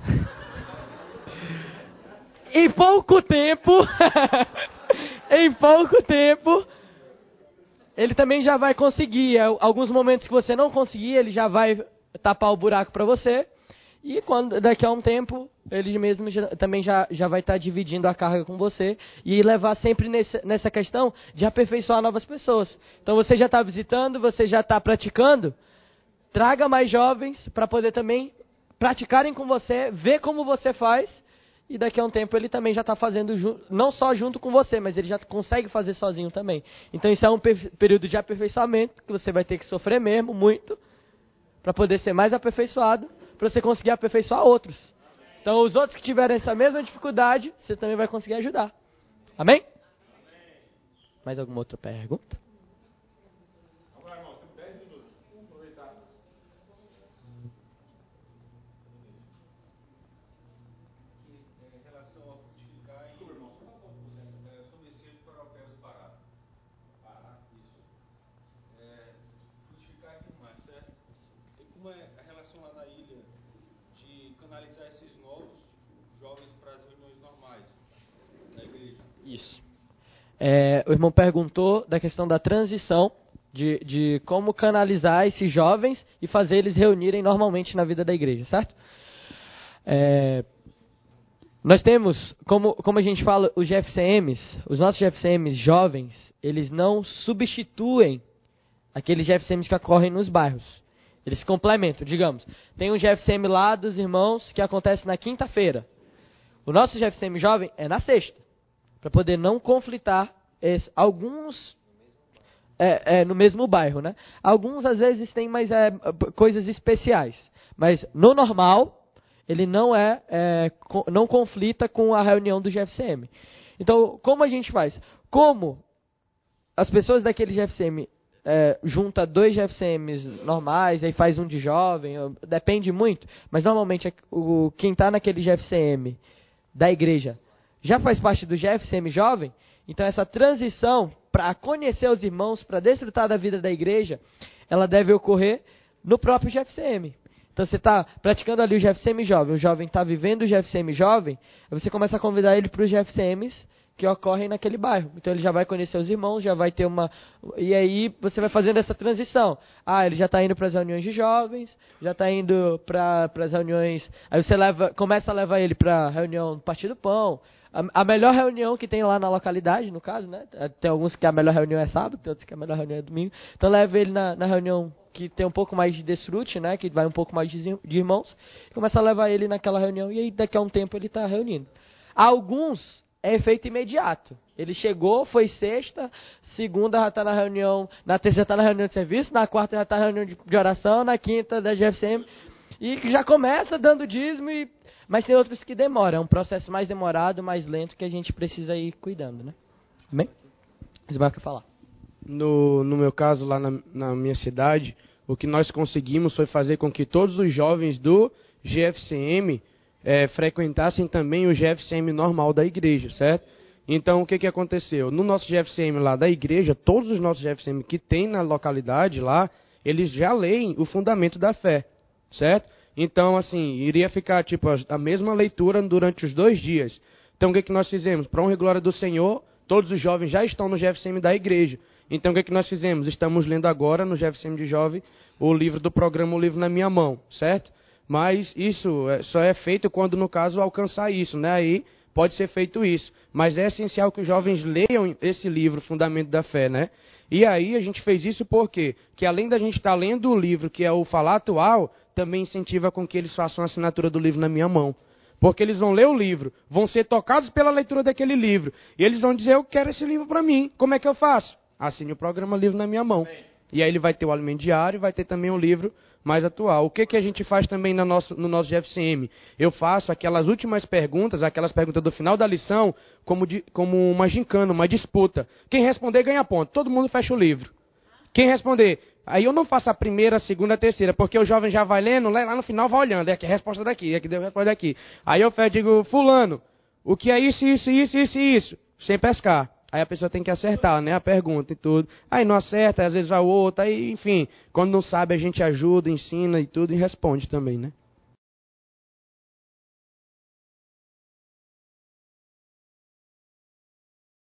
em pouco tempo, em pouco tempo, ele também já vai conseguir. Alguns momentos que você não conseguir, ele já vai tapar o buraco para você. E quando daqui a um tempo, ele mesmo já, também já, já vai estar tá dividindo a carga com você e levar sempre nesse, nessa questão de aperfeiçoar novas pessoas. Então você já está visitando, você já está praticando, traga mais jovens para poder também praticarem com você, ver como você faz e daqui a um tempo ele também já está fazendo, não só junto com você, mas ele já consegue fazer sozinho também. Então isso é um período de aperfeiçoamento que você vai ter que sofrer mesmo, muito, para poder ser mais aperfeiçoado para você conseguir aperfeiçoar outros. Então, os outros que tiverem essa mesma dificuldade, você também vai conseguir ajudar. Amém? Mais alguma outra pergunta? Isso. É, o irmão perguntou da questão da transição, de, de como canalizar esses jovens e fazer eles reunirem normalmente na vida da igreja, certo? É, nós temos, como, como a gente fala, os GFCMs, os nossos GFCMs jovens, eles não substituem aqueles GFCMs que ocorrem nos bairros. Eles se complementam, digamos. Tem um GFCM lá dos irmãos que acontece na quinta-feira. O nosso GFCM jovem é na sexta para poder não conflitar alguns é, é, no mesmo bairro, né? Alguns às vezes têm mais é, coisas especiais, mas no normal ele não é, é não conflita com a reunião do GFCM. Então, como a gente faz? Como as pessoas daquele GFCM é, junta dois GFCMs normais, aí faz um de jovem, depende muito, mas normalmente é o, quem está naquele GFCM da igreja já faz parte do GFCM Jovem, então essa transição para conhecer os irmãos, para desfrutar da vida da igreja, ela deve ocorrer no próprio GFCM. Então você está praticando ali o GFCM Jovem, o jovem está vivendo o GFCM Jovem, aí você começa a convidar ele para os GFCMs que ocorrem naquele bairro. Então ele já vai conhecer os irmãos, já vai ter uma. E aí você vai fazendo essa transição. Ah, ele já está indo para as reuniões de jovens, já está indo para as reuniões. Aí você leva, começa a levar ele para a reunião do Partido Pão, a, melhor reunião que tem lá na localidade, no caso, né? Tem alguns que a melhor reunião é sábado, tem outros que a melhor reunião é domingo. Então leva ele na, na reunião que tem um pouco mais de desfrute, né? Que vai um pouco mais de, irmãos. Começa a levar ele naquela reunião e aí daqui a um tempo ele está reunindo. Alguns é efeito imediato. Ele chegou, foi sexta, segunda já está na reunião, na terça já está na reunião de serviço, na quarta já está na reunião de, de oração, na quinta da GFCM. E já começa dando dízimo e mas tem outros que demoram, é um processo mais demorado, mais lento que a gente precisa ir cuidando, né? Ismael quer falar. No, no meu caso, lá na, na minha cidade, o que nós conseguimos foi fazer com que todos os jovens do GFCM é, frequentassem também o GFCM normal da igreja, certo? Então, o que, que aconteceu? No nosso GFCM lá da igreja, todos os nossos GFCM que tem na localidade lá, eles já leem o fundamento da fé, certo? Então, assim, iria ficar tipo a mesma leitura durante os dois dias. Então o que, que nós fizemos? Para honra e glória do Senhor, todos os jovens já estão no GFCM da igreja. Então o que, que nós fizemos? Estamos lendo agora no GFCM de Jovem o livro do programa O Livro na Minha Mão, certo? Mas isso é, só é feito quando, no caso, alcançar isso, né? Aí pode ser feito isso. Mas é essencial que os jovens leiam esse livro, Fundamento da Fé, né? E aí a gente fez isso porque que além da gente estar tá lendo o livro, que é o Falar Atual, também incentiva com que eles façam a assinatura do livro na minha mão. Porque eles vão ler o livro, vão ser tocados pela leitura daquele livro. E eles vão dizer, eu quero esse livro para mim. Como é que eu faço? Assine o programa Livro na minha mão. E aí ele vai ter o alimento diário e vai ter também o livro mais atual. O que, que a gente faz também no nosso, no nosso GFCM? Eu faço aquelas últimas perguntas, aquelas perguntas do final da lição, como, de, como uma gincana, uma disputa. Quem responder ganha ponto. Todo mundo fecha o livro. Quem responder, aí eu não faço a primeira, a segunda, a terceira, porque o jovem já vai lendo, lá no final vai olhando, é aqui a resposta daqui, é aqui deu a resposta daqui. Aí eu digo, fulano, o que é isso, isso, isso, isso e isso? Sem pescar. Aí a pessoa tem que acertar, né? A pergunta e tudo. Aí não acerta, às vezes vai o outro, aí, enfim. Quando não sabe, a gente ajuda, ensina e tudo e responde também, né?